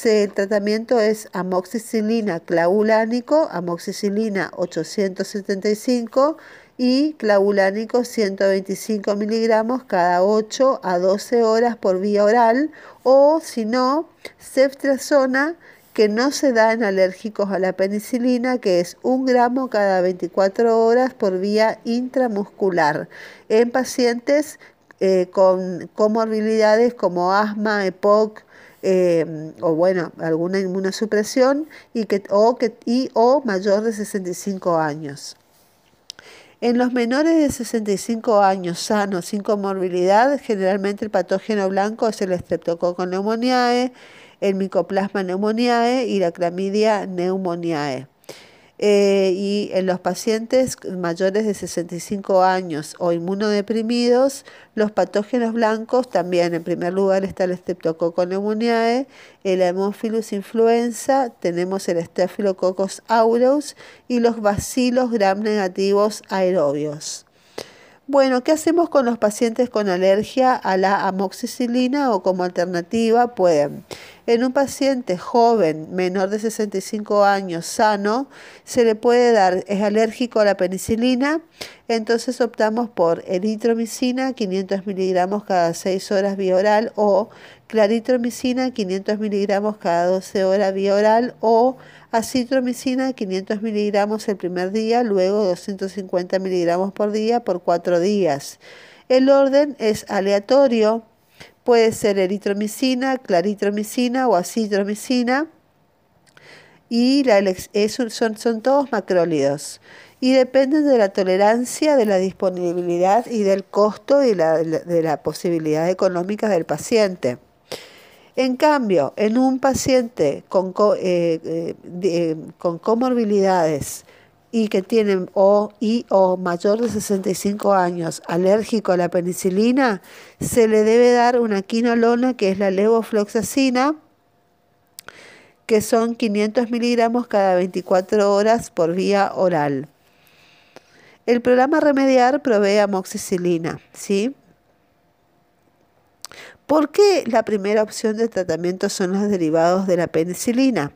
el tratamiento es amoxicilina clavulánico, amoxicilina 875 y clavulánico 125 miligramos cada 8 a 12 horas por vía oral o si no, ceftriaxona que no se da en alérgicos a la penicilina, que es un gramo cada 24 horas por vía intramuscular en pacientes eh, con comorbilidades como asma, EPOC, Em, o bueno, alguna inmunosupresión y, que, o, que, y, o mayor de 65 años. En los menores de 65 años sanos sin comorbilidad, generalmente el patógeno blanco es el Streptococcus pneumoniae, el Mycoplasma pneumoniae y la Clamidia pneumoniae. Eh, y en los pacientes mayores de 65 años o inmunodeprimidos, los patógenos blancos también, en primer lugar está el Streptococcus pneumoniae, el Haemophilus influenza, tenemos el Staphylococcus aureus y los bacilos gram negativos aerobios. Bueno, ¿qué hacemos con los pacientes con alergia a la amoxicilina o como alternativa pueden? En un paciente joven, menor de 65 años, sano, se le puede dar, es alérgico a la penicilina, entonces optamos por eritromicina, 500 miligramos cada 6 horas vía oral, o claritromicina, 500 miligramos cada 12 horas vía oral, o acitromicina 500 miligramos el primer día, luego 250 miligramos por día por cuatro días. El orden es aleatorio, puede ser eritromicina, claritromicina o acitromicina y la son, son todos macrólidos y dependen de la tolerancia, de la disponibilidad y del costo y de la posibilidad económica del paciente. En cambio, en un paciente con, eh, eh, eh, con comorbilidades y que tiene o, y, o mayor de 65 años alérgico a la penicilina, se le debe dar una quinolona que es la levofloxacina, que son 500 miligramos cada 24 horas por vía oral. El programa Remediar provee amoxicilina, ¿sí? ¿Por qué la primera opción de tratamiento son los derivados de la penicilina?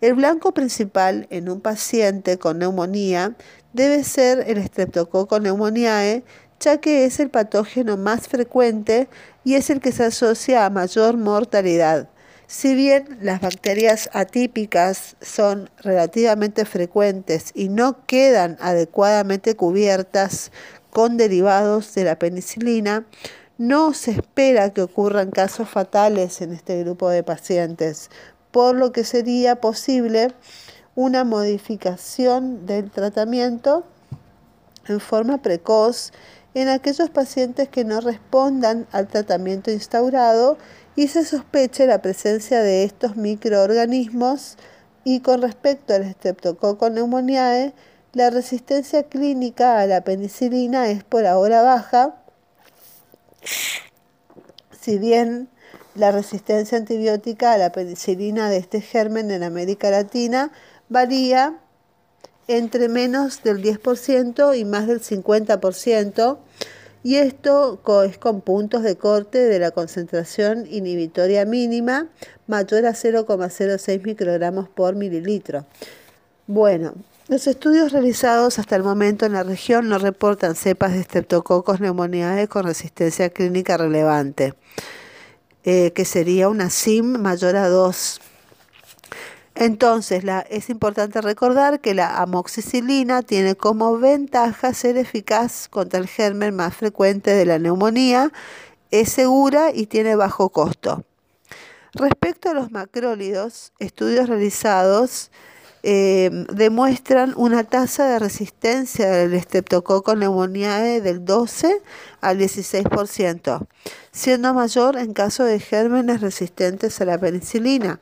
El blanco principal en un paciente con neumonía debe ser el Streptococcus pneumoniae, ya que es el patógeno más frecuente y es el que se asocia a mayor mortalidad. Si bien las bacterias atípicas son relativamente frecuentes y no quedan adecuadamente cubiertas con derivados de la penicilina, no se espera que ocurran casos fatales en este grupo de pacientes, por lo que sería posible una modificación del tratamiento en forma precoz en aquellos pacientes que no respondan al tratamiento instaurado y se sospeche la presencia de estos microorganismos y con respecto al Streptococcus pneumoniae, la resistencia clínica a la penicilina es por ahora baja si bien la resistencia antibiótica a la penicilina de este germen en América Latina varía entre menos del 10% y más del 50%, y esto es con puntos de corte de la concentración inhibitoria mínima mayor a 0,06 microgramos por mililitro. Bueno, los estudios realizados hasta el momento en la región no reportan cepas de Streptococcus pneumoniae con resistencia clínica relevante, eh, que sería una SIM mayor a 2. Entonces, es importante recordar que la amoxicilina tiene como ventaja ser eficaz contra el germen más frecuente de la neumonía, es segura y tiene bajo costo. Respecto a los macrólidos, estudios realizados eh, demuestran una tasa de resistencia del Streptococcus pneumoniae del 12 al 16%, siendo mayor en caso de gérmenes resistentes a la penicilina.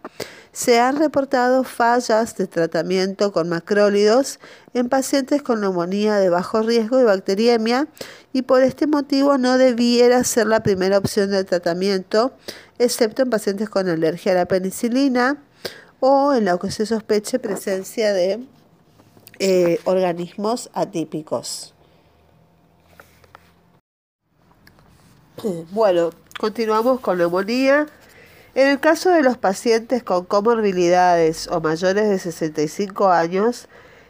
Se han reportado fallas de tratamiento con macrólidos en pacientes con neumonía de bajo riesgo y bacteriemia y por este motivo no debiera ser la primera opción de tratamiento, excepto en pacientes con alergia a la penicilina, o en la que se sospeche presencia de eh, organismos atípicos. Bueno, continuamos con neumonía. En el caso de los pacientes con comorbilidades o mayores de 65 años,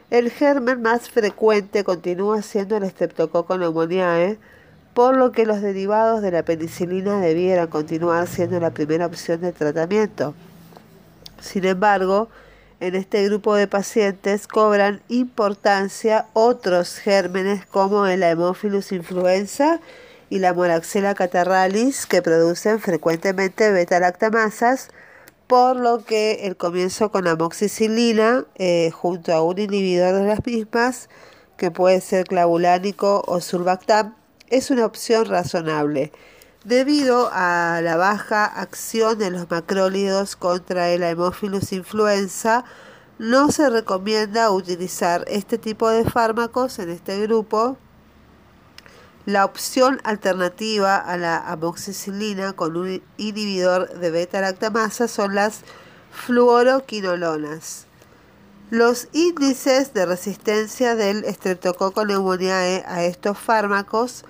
el germen más frecuente continúa siendo el Streptococcus pneumoniae, por lo que los derivados de la penicilina debieran continuar siendo la primera opción de tratamiento. Sin embargo, en este grupo de pacientes cobran importancia otros gérmenes como el Haemophilus influenza y la Moraxella catarralis que producen frecuentemente beta-lactamasas, por lo que el comienzo con amoxicilina eh, junto a un inhibidor de las mismas, que puede ser clavulánico o surbactam, es una opción razonable. Debido a la baja acción de los macrólidos contra el Haemophilus influenza, no se recomienda utilizar este tipo de fármacos en este grupo. La opción alternativa a la amoxicilina con un inhibidor de beta-lactamasa son las fluoroquinolonas. Los índices de resistencia del Streptococcus pneumoniae a estos fármacos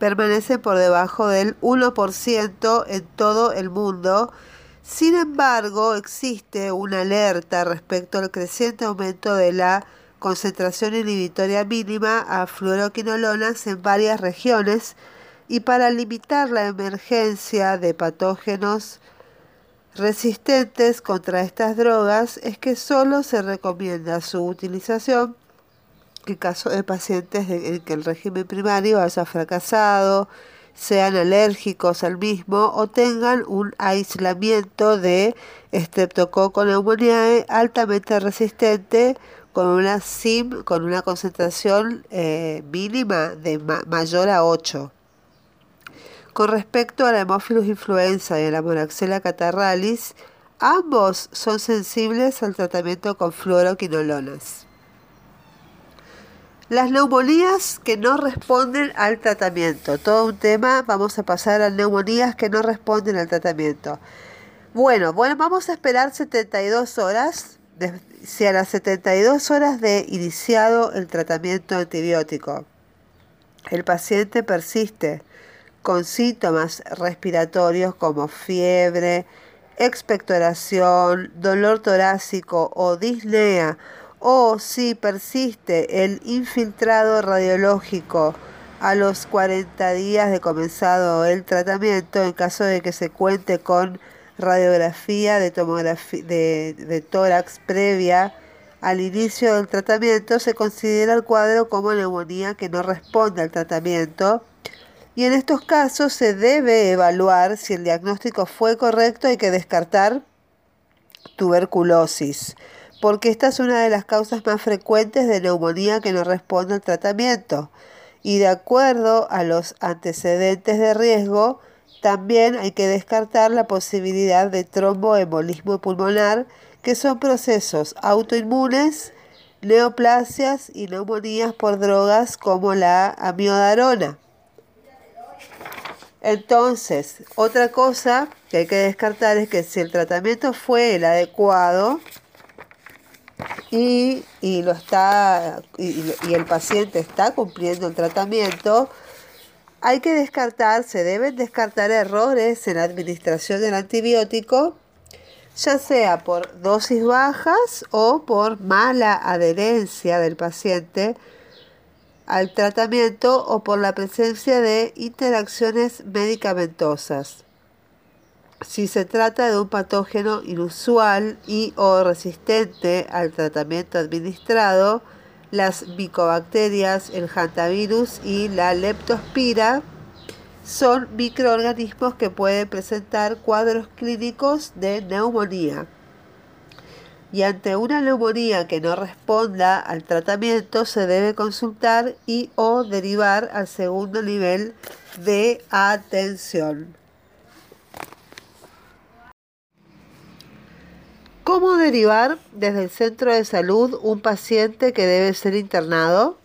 permanece por debajo del 1% en todo el mundo. Sin embargo, existe una alerta respecto al creciente aumento de la concentración inhibitoria mínima a fluoroquinolonas en varias regiones y para limitar la emergencia de patógenos resistentes contra estas drogas es que solo se recomienda su utilización en caso de pacientes en que el régimen primario haya fracasado, sean alérgicos al mismo o tengan un aislamiento de Streptococcus pneumoniae altamente resistente con una SIM con una concentración eh, mínima de mayor a 8. Con respecto a la Haemophilus influenza y a la Moraxella catarralis, ambos son sensibles al tratamiento con fluoroquinolonas. Las neumonías que no responden al tratamiento. Todo un tema, vamos a pasar a neumonías que no responden al tratamiento. Bueno, bueno, vamos a esperar 72 horas. si a las 72 horas de iniciado el tratamiento antibiótico el paciente persiste con síntomas respiratorios como fiebre, expectoración, dolor torácico o disnea o si persiste el infiltrado radiológico. A los 40 días de comenzado el tratamiento en caso de que se cuente con radiografía de, de, tórax previa al inicio del tratamiento, se considera el cuadro como neumonía que no responde al tratamiento. Y en estos casos se debe evaluar si el diagnóstico fue correcto, hay que descartar tuberculosis porque esta es una de las causas más frecuentes de neumonía que no responde al tratamiento. Y de acuerdo a los antecedentes de riesgo, también hay que descartar la posibilidad de tromboembolismo pulmonar, que son procesos autoinmunes, neoplasias y neumonías por drogas como la amiodarona. Entonces, otra cosa que hay que descartar es que si el tratamiento fue el adecuado, y, lo está, y, el paciente está cumpliendo el tratamiento, hay que descartar, se deben descartar errores en la administración del antibiótico, ya sea por dosis bajas o por mala adherencia del paciente al tratamiento o por la presencia de interacciones medicamentosas. Si se trata de un patógeno inusual y o resistente al tratamiento administrado, las micobacterias, el hantavirus y la leptospira son microorganismos que pueden presentar cuadros clínicos de neumonía. Y ante una neumonía que no responda al tratamiento, se debe consultar y o derivar al segundo nivel de atención. ¿Cómo derivar desde el centro de salud un paciente que debe ser internado?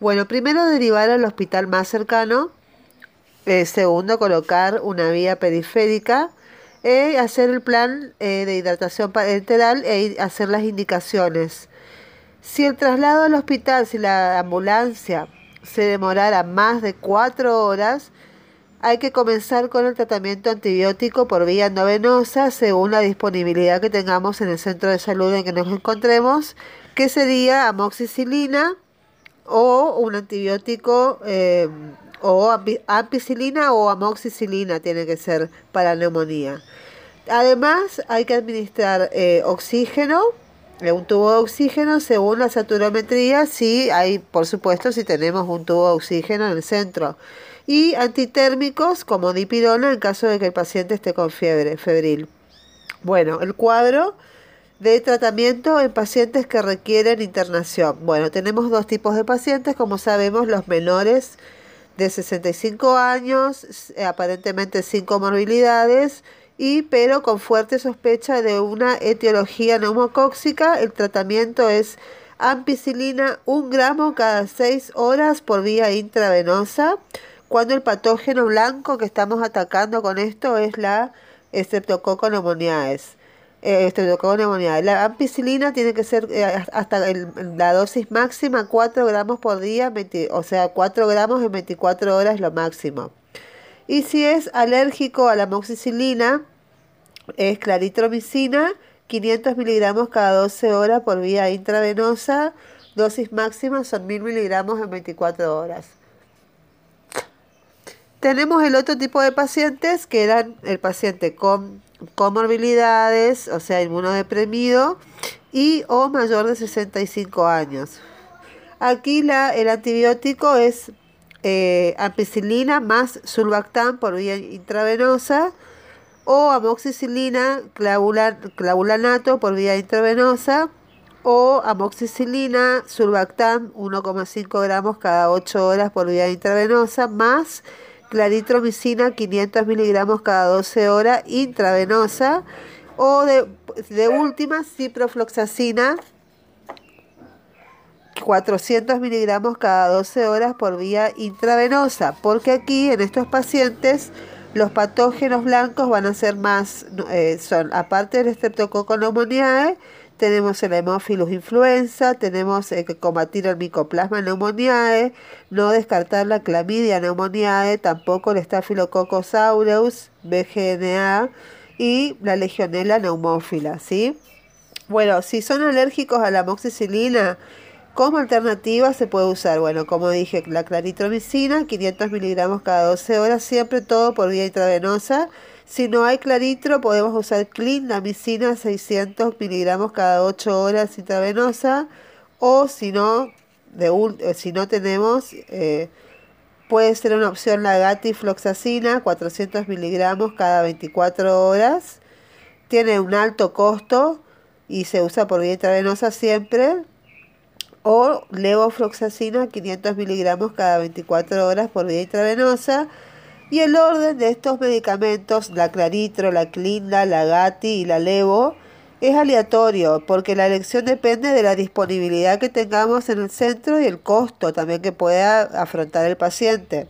Bueno, primero derivar al hospital más cercano. Eh, segundo, colocar una vía periférica. Eh, hacer el plan eh, de hidratación parenteral e hacer las indicaciones. Si el traslado al hospital, si la ambulancia se demorara más de cuatro horas, hay que comenzar con el tratamiento antibiótico por vía endovenosa según la disponibilidad que tengamos en el centro de salud en que nos encontremos, que sería amoxicilina o un antibiótico eh, o ampicilina o amoxicilina tiene que ser para neumonía. Además hay que administrar eh, oxígeno, eh, un tubo de oxígeno según la saturometría, si hay, por supuesto, si tenemos un tubo de oxígeno en el centro y antitérmicos como dipirona en caso de que el paciente esté con fiebre febril. Bueno, el cuadro de tratamiento en pacientes que requieren internación. Bueno, tenemos dos tipos de pacientes, como sabemos, los menores de 65 años, eh, aparentemente sin comorbilidades, y pero con fuerte sospecha de una etiología neumocóxica. El tratamiento es ampicilina, un gramo cada 6 horas por vía intravenosa cuando el patógeno blanco que estamos atacando con esto es la Streptococcus. Eh, la ampicilina tiene que ser eh, hasta la dosis máxima 4 gramos por día, o sea, 4 gramos en 24 horas lo máximo. Y si es alérgico a la amoxicilina, es claritromicina, 500 miligramos cada 12 horas por vía intravenosa, dosis máxima son 1000 miligramos en 24 horas. Tenemos el otro tipo de pacientes que eran el paciente con comorbilidades, o sea, inmunodeprimido y o mayor de 65 años. Aquí la, el antibiótico es eh, ampicilina más sulbactam por vía intravenosa o amoxicilina clavulanato por vía intravenosa o amoxicilina sulbactam 1,5 gramos cada 8 horas por vía intravenosa más claritromicina 500 miligramos cada 12 horas intravenosa o de, última ciprofloxacina 400 miligramos cada 12 horas por vía intravenosa, porque aquí en estos pacientes los patógenos blancos van a ser más, eh, son aparte del pneumoniae, tenemos el Hemophilus influenza, tenemos eh, que combatir el Mycoplasma pneumoniae, no descartar la Clamidia pneumoniae, tampoco el Staphylococcus aureus, BGNA y la Legionella neumófila, ¿sí? Bueno, si son alérgicos a la amoxicilina, como alternativa se puede usar, bueno, como dije, la claritromicina, 500 miligramos cada 12 horas, siempre todo por vía intravenosa, si no hay claritro, podemos usar clindamicina 600 miligramos cada 8 horas intravenosa. O si no, de eh, si no tenemos, eh, puede ser una opción la gatifloxacina 400 miligramos cada 24 horas. Tiene un alto costo y se usa por vía intravenosa siempre. O levofloxacina 500 miligramos cada 24 horas por vía intravenosa. Y el orden de estos medicamentos, la Claritro, la Clinda, la Gati y la Levo, es aleatorio porque la elección depende de la disponibilidad que tengamos en el centro y el costo también que pueda afrontar el paciente.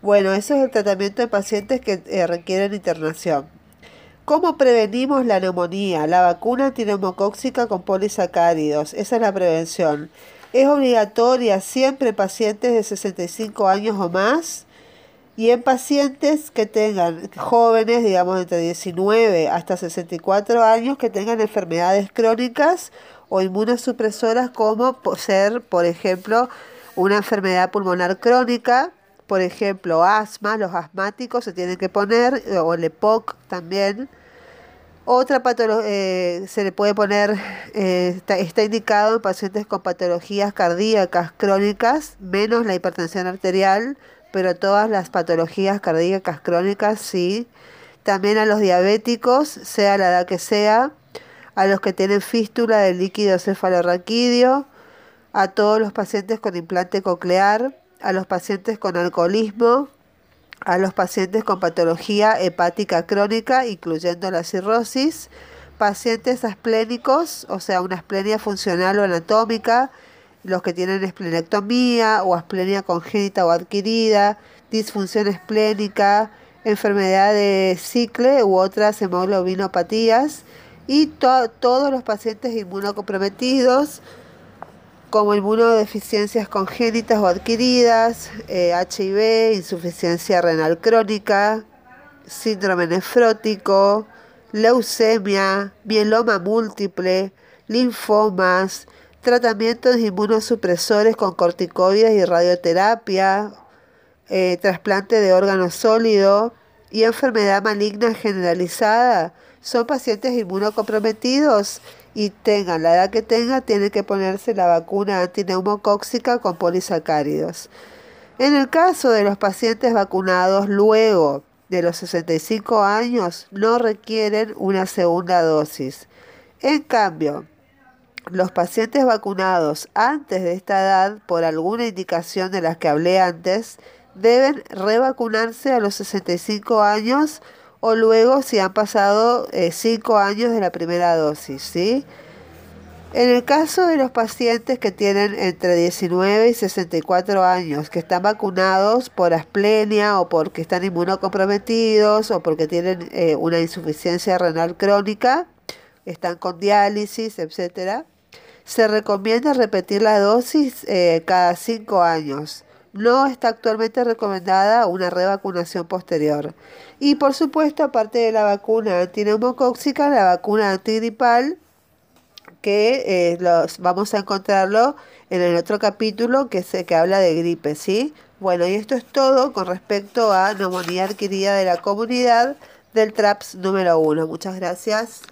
Bueno, eso es el tratamiento de pacientes que eh, requieren internación. ¿Cómo prevenimos la neumonía? La vacuna antineumocóxica con polisacáridos. Esa es la prevención. Es obligatoria siempre en pacientes de 65 años o más y en pacientes que tengan jóvenes, digamos entre 19 hasta 64 años, que tengan enfermedades crónicas o inmunosupresoras como ser, por ejemplo, una enfermedad pulmonar crónica, por ejemplo, asma, los asmáticos se tienen que poner, o el EPOC también. Otra patología, eh, se le puede poner, eh, está, indicado en pacientes con patologías cardíacas crónicas, menos la hipertensión arterial, pero todas las patologías cardíacas crónicas sí. También a los diabéticos, sea la edad que sea, a los que tienen fístula del líquido cefalorraquídeo, a todos los pacientes con implante coclear, a los pacientes con alcoholismo, a los pacientes con patología hepática crónica, incluyendo la cirrosis, pacientes asplénicos, o sea, una asplenia funcional o anatómica, los que tienen esplenectomía o asplenia congénita o adquirida, disfunción esplénica, enfermedad de cicle u otras hemoglobinopatías y todos los pacientes inmunocomprometidos como inmunodeficiencias congénitas o adquiridas, HIV, eh, insuficiencia renal crónica, síndrome nefrótico, leucemia, mieloma múltiple, linfomas, tratamientos inmunosupresores con corticoides y radioterapia, eh, trasplante de órgano sólido y enfermedad maligna generalizada. Son pacientes inmunocomprometidos y tengan la edad que tengan, tienen que ponerse la vacuna antineumocóxica con polisacáridos. En el caso de los pacientes vacunados luego de los 65 años, no requieren una segunda dosis. En cambio, los pacientes vacunados antes de esta edad, por alguna indicación de las que hablé antes, deben revacunarse a los 65 años o luego si han pasado 5 eh, años de la primera dosis, ¿sí? En el caso de los pacientes que tienen entre 19 y 64 años, que están vacunados por asplenia o porque están inmunocomprometidos o porque tienen eh, una insuficiencia renal crónica, están con diálisis, etc., se recomienda repetir la dosis eh, cada 5 años. No está actualmente recomendada una revacunación posterior. Y por supuesto, aparte de la vacuna antineumocóxica, la vacuna antigripal, que eh, los, vamos a encontrarlo en el otro capítulo que, se, que habla de gripe, ¿sí? Bueno, y esto es todo con respecto a neumonía adquirida de la comunidad del TRAPS número 1. Muchas gracias.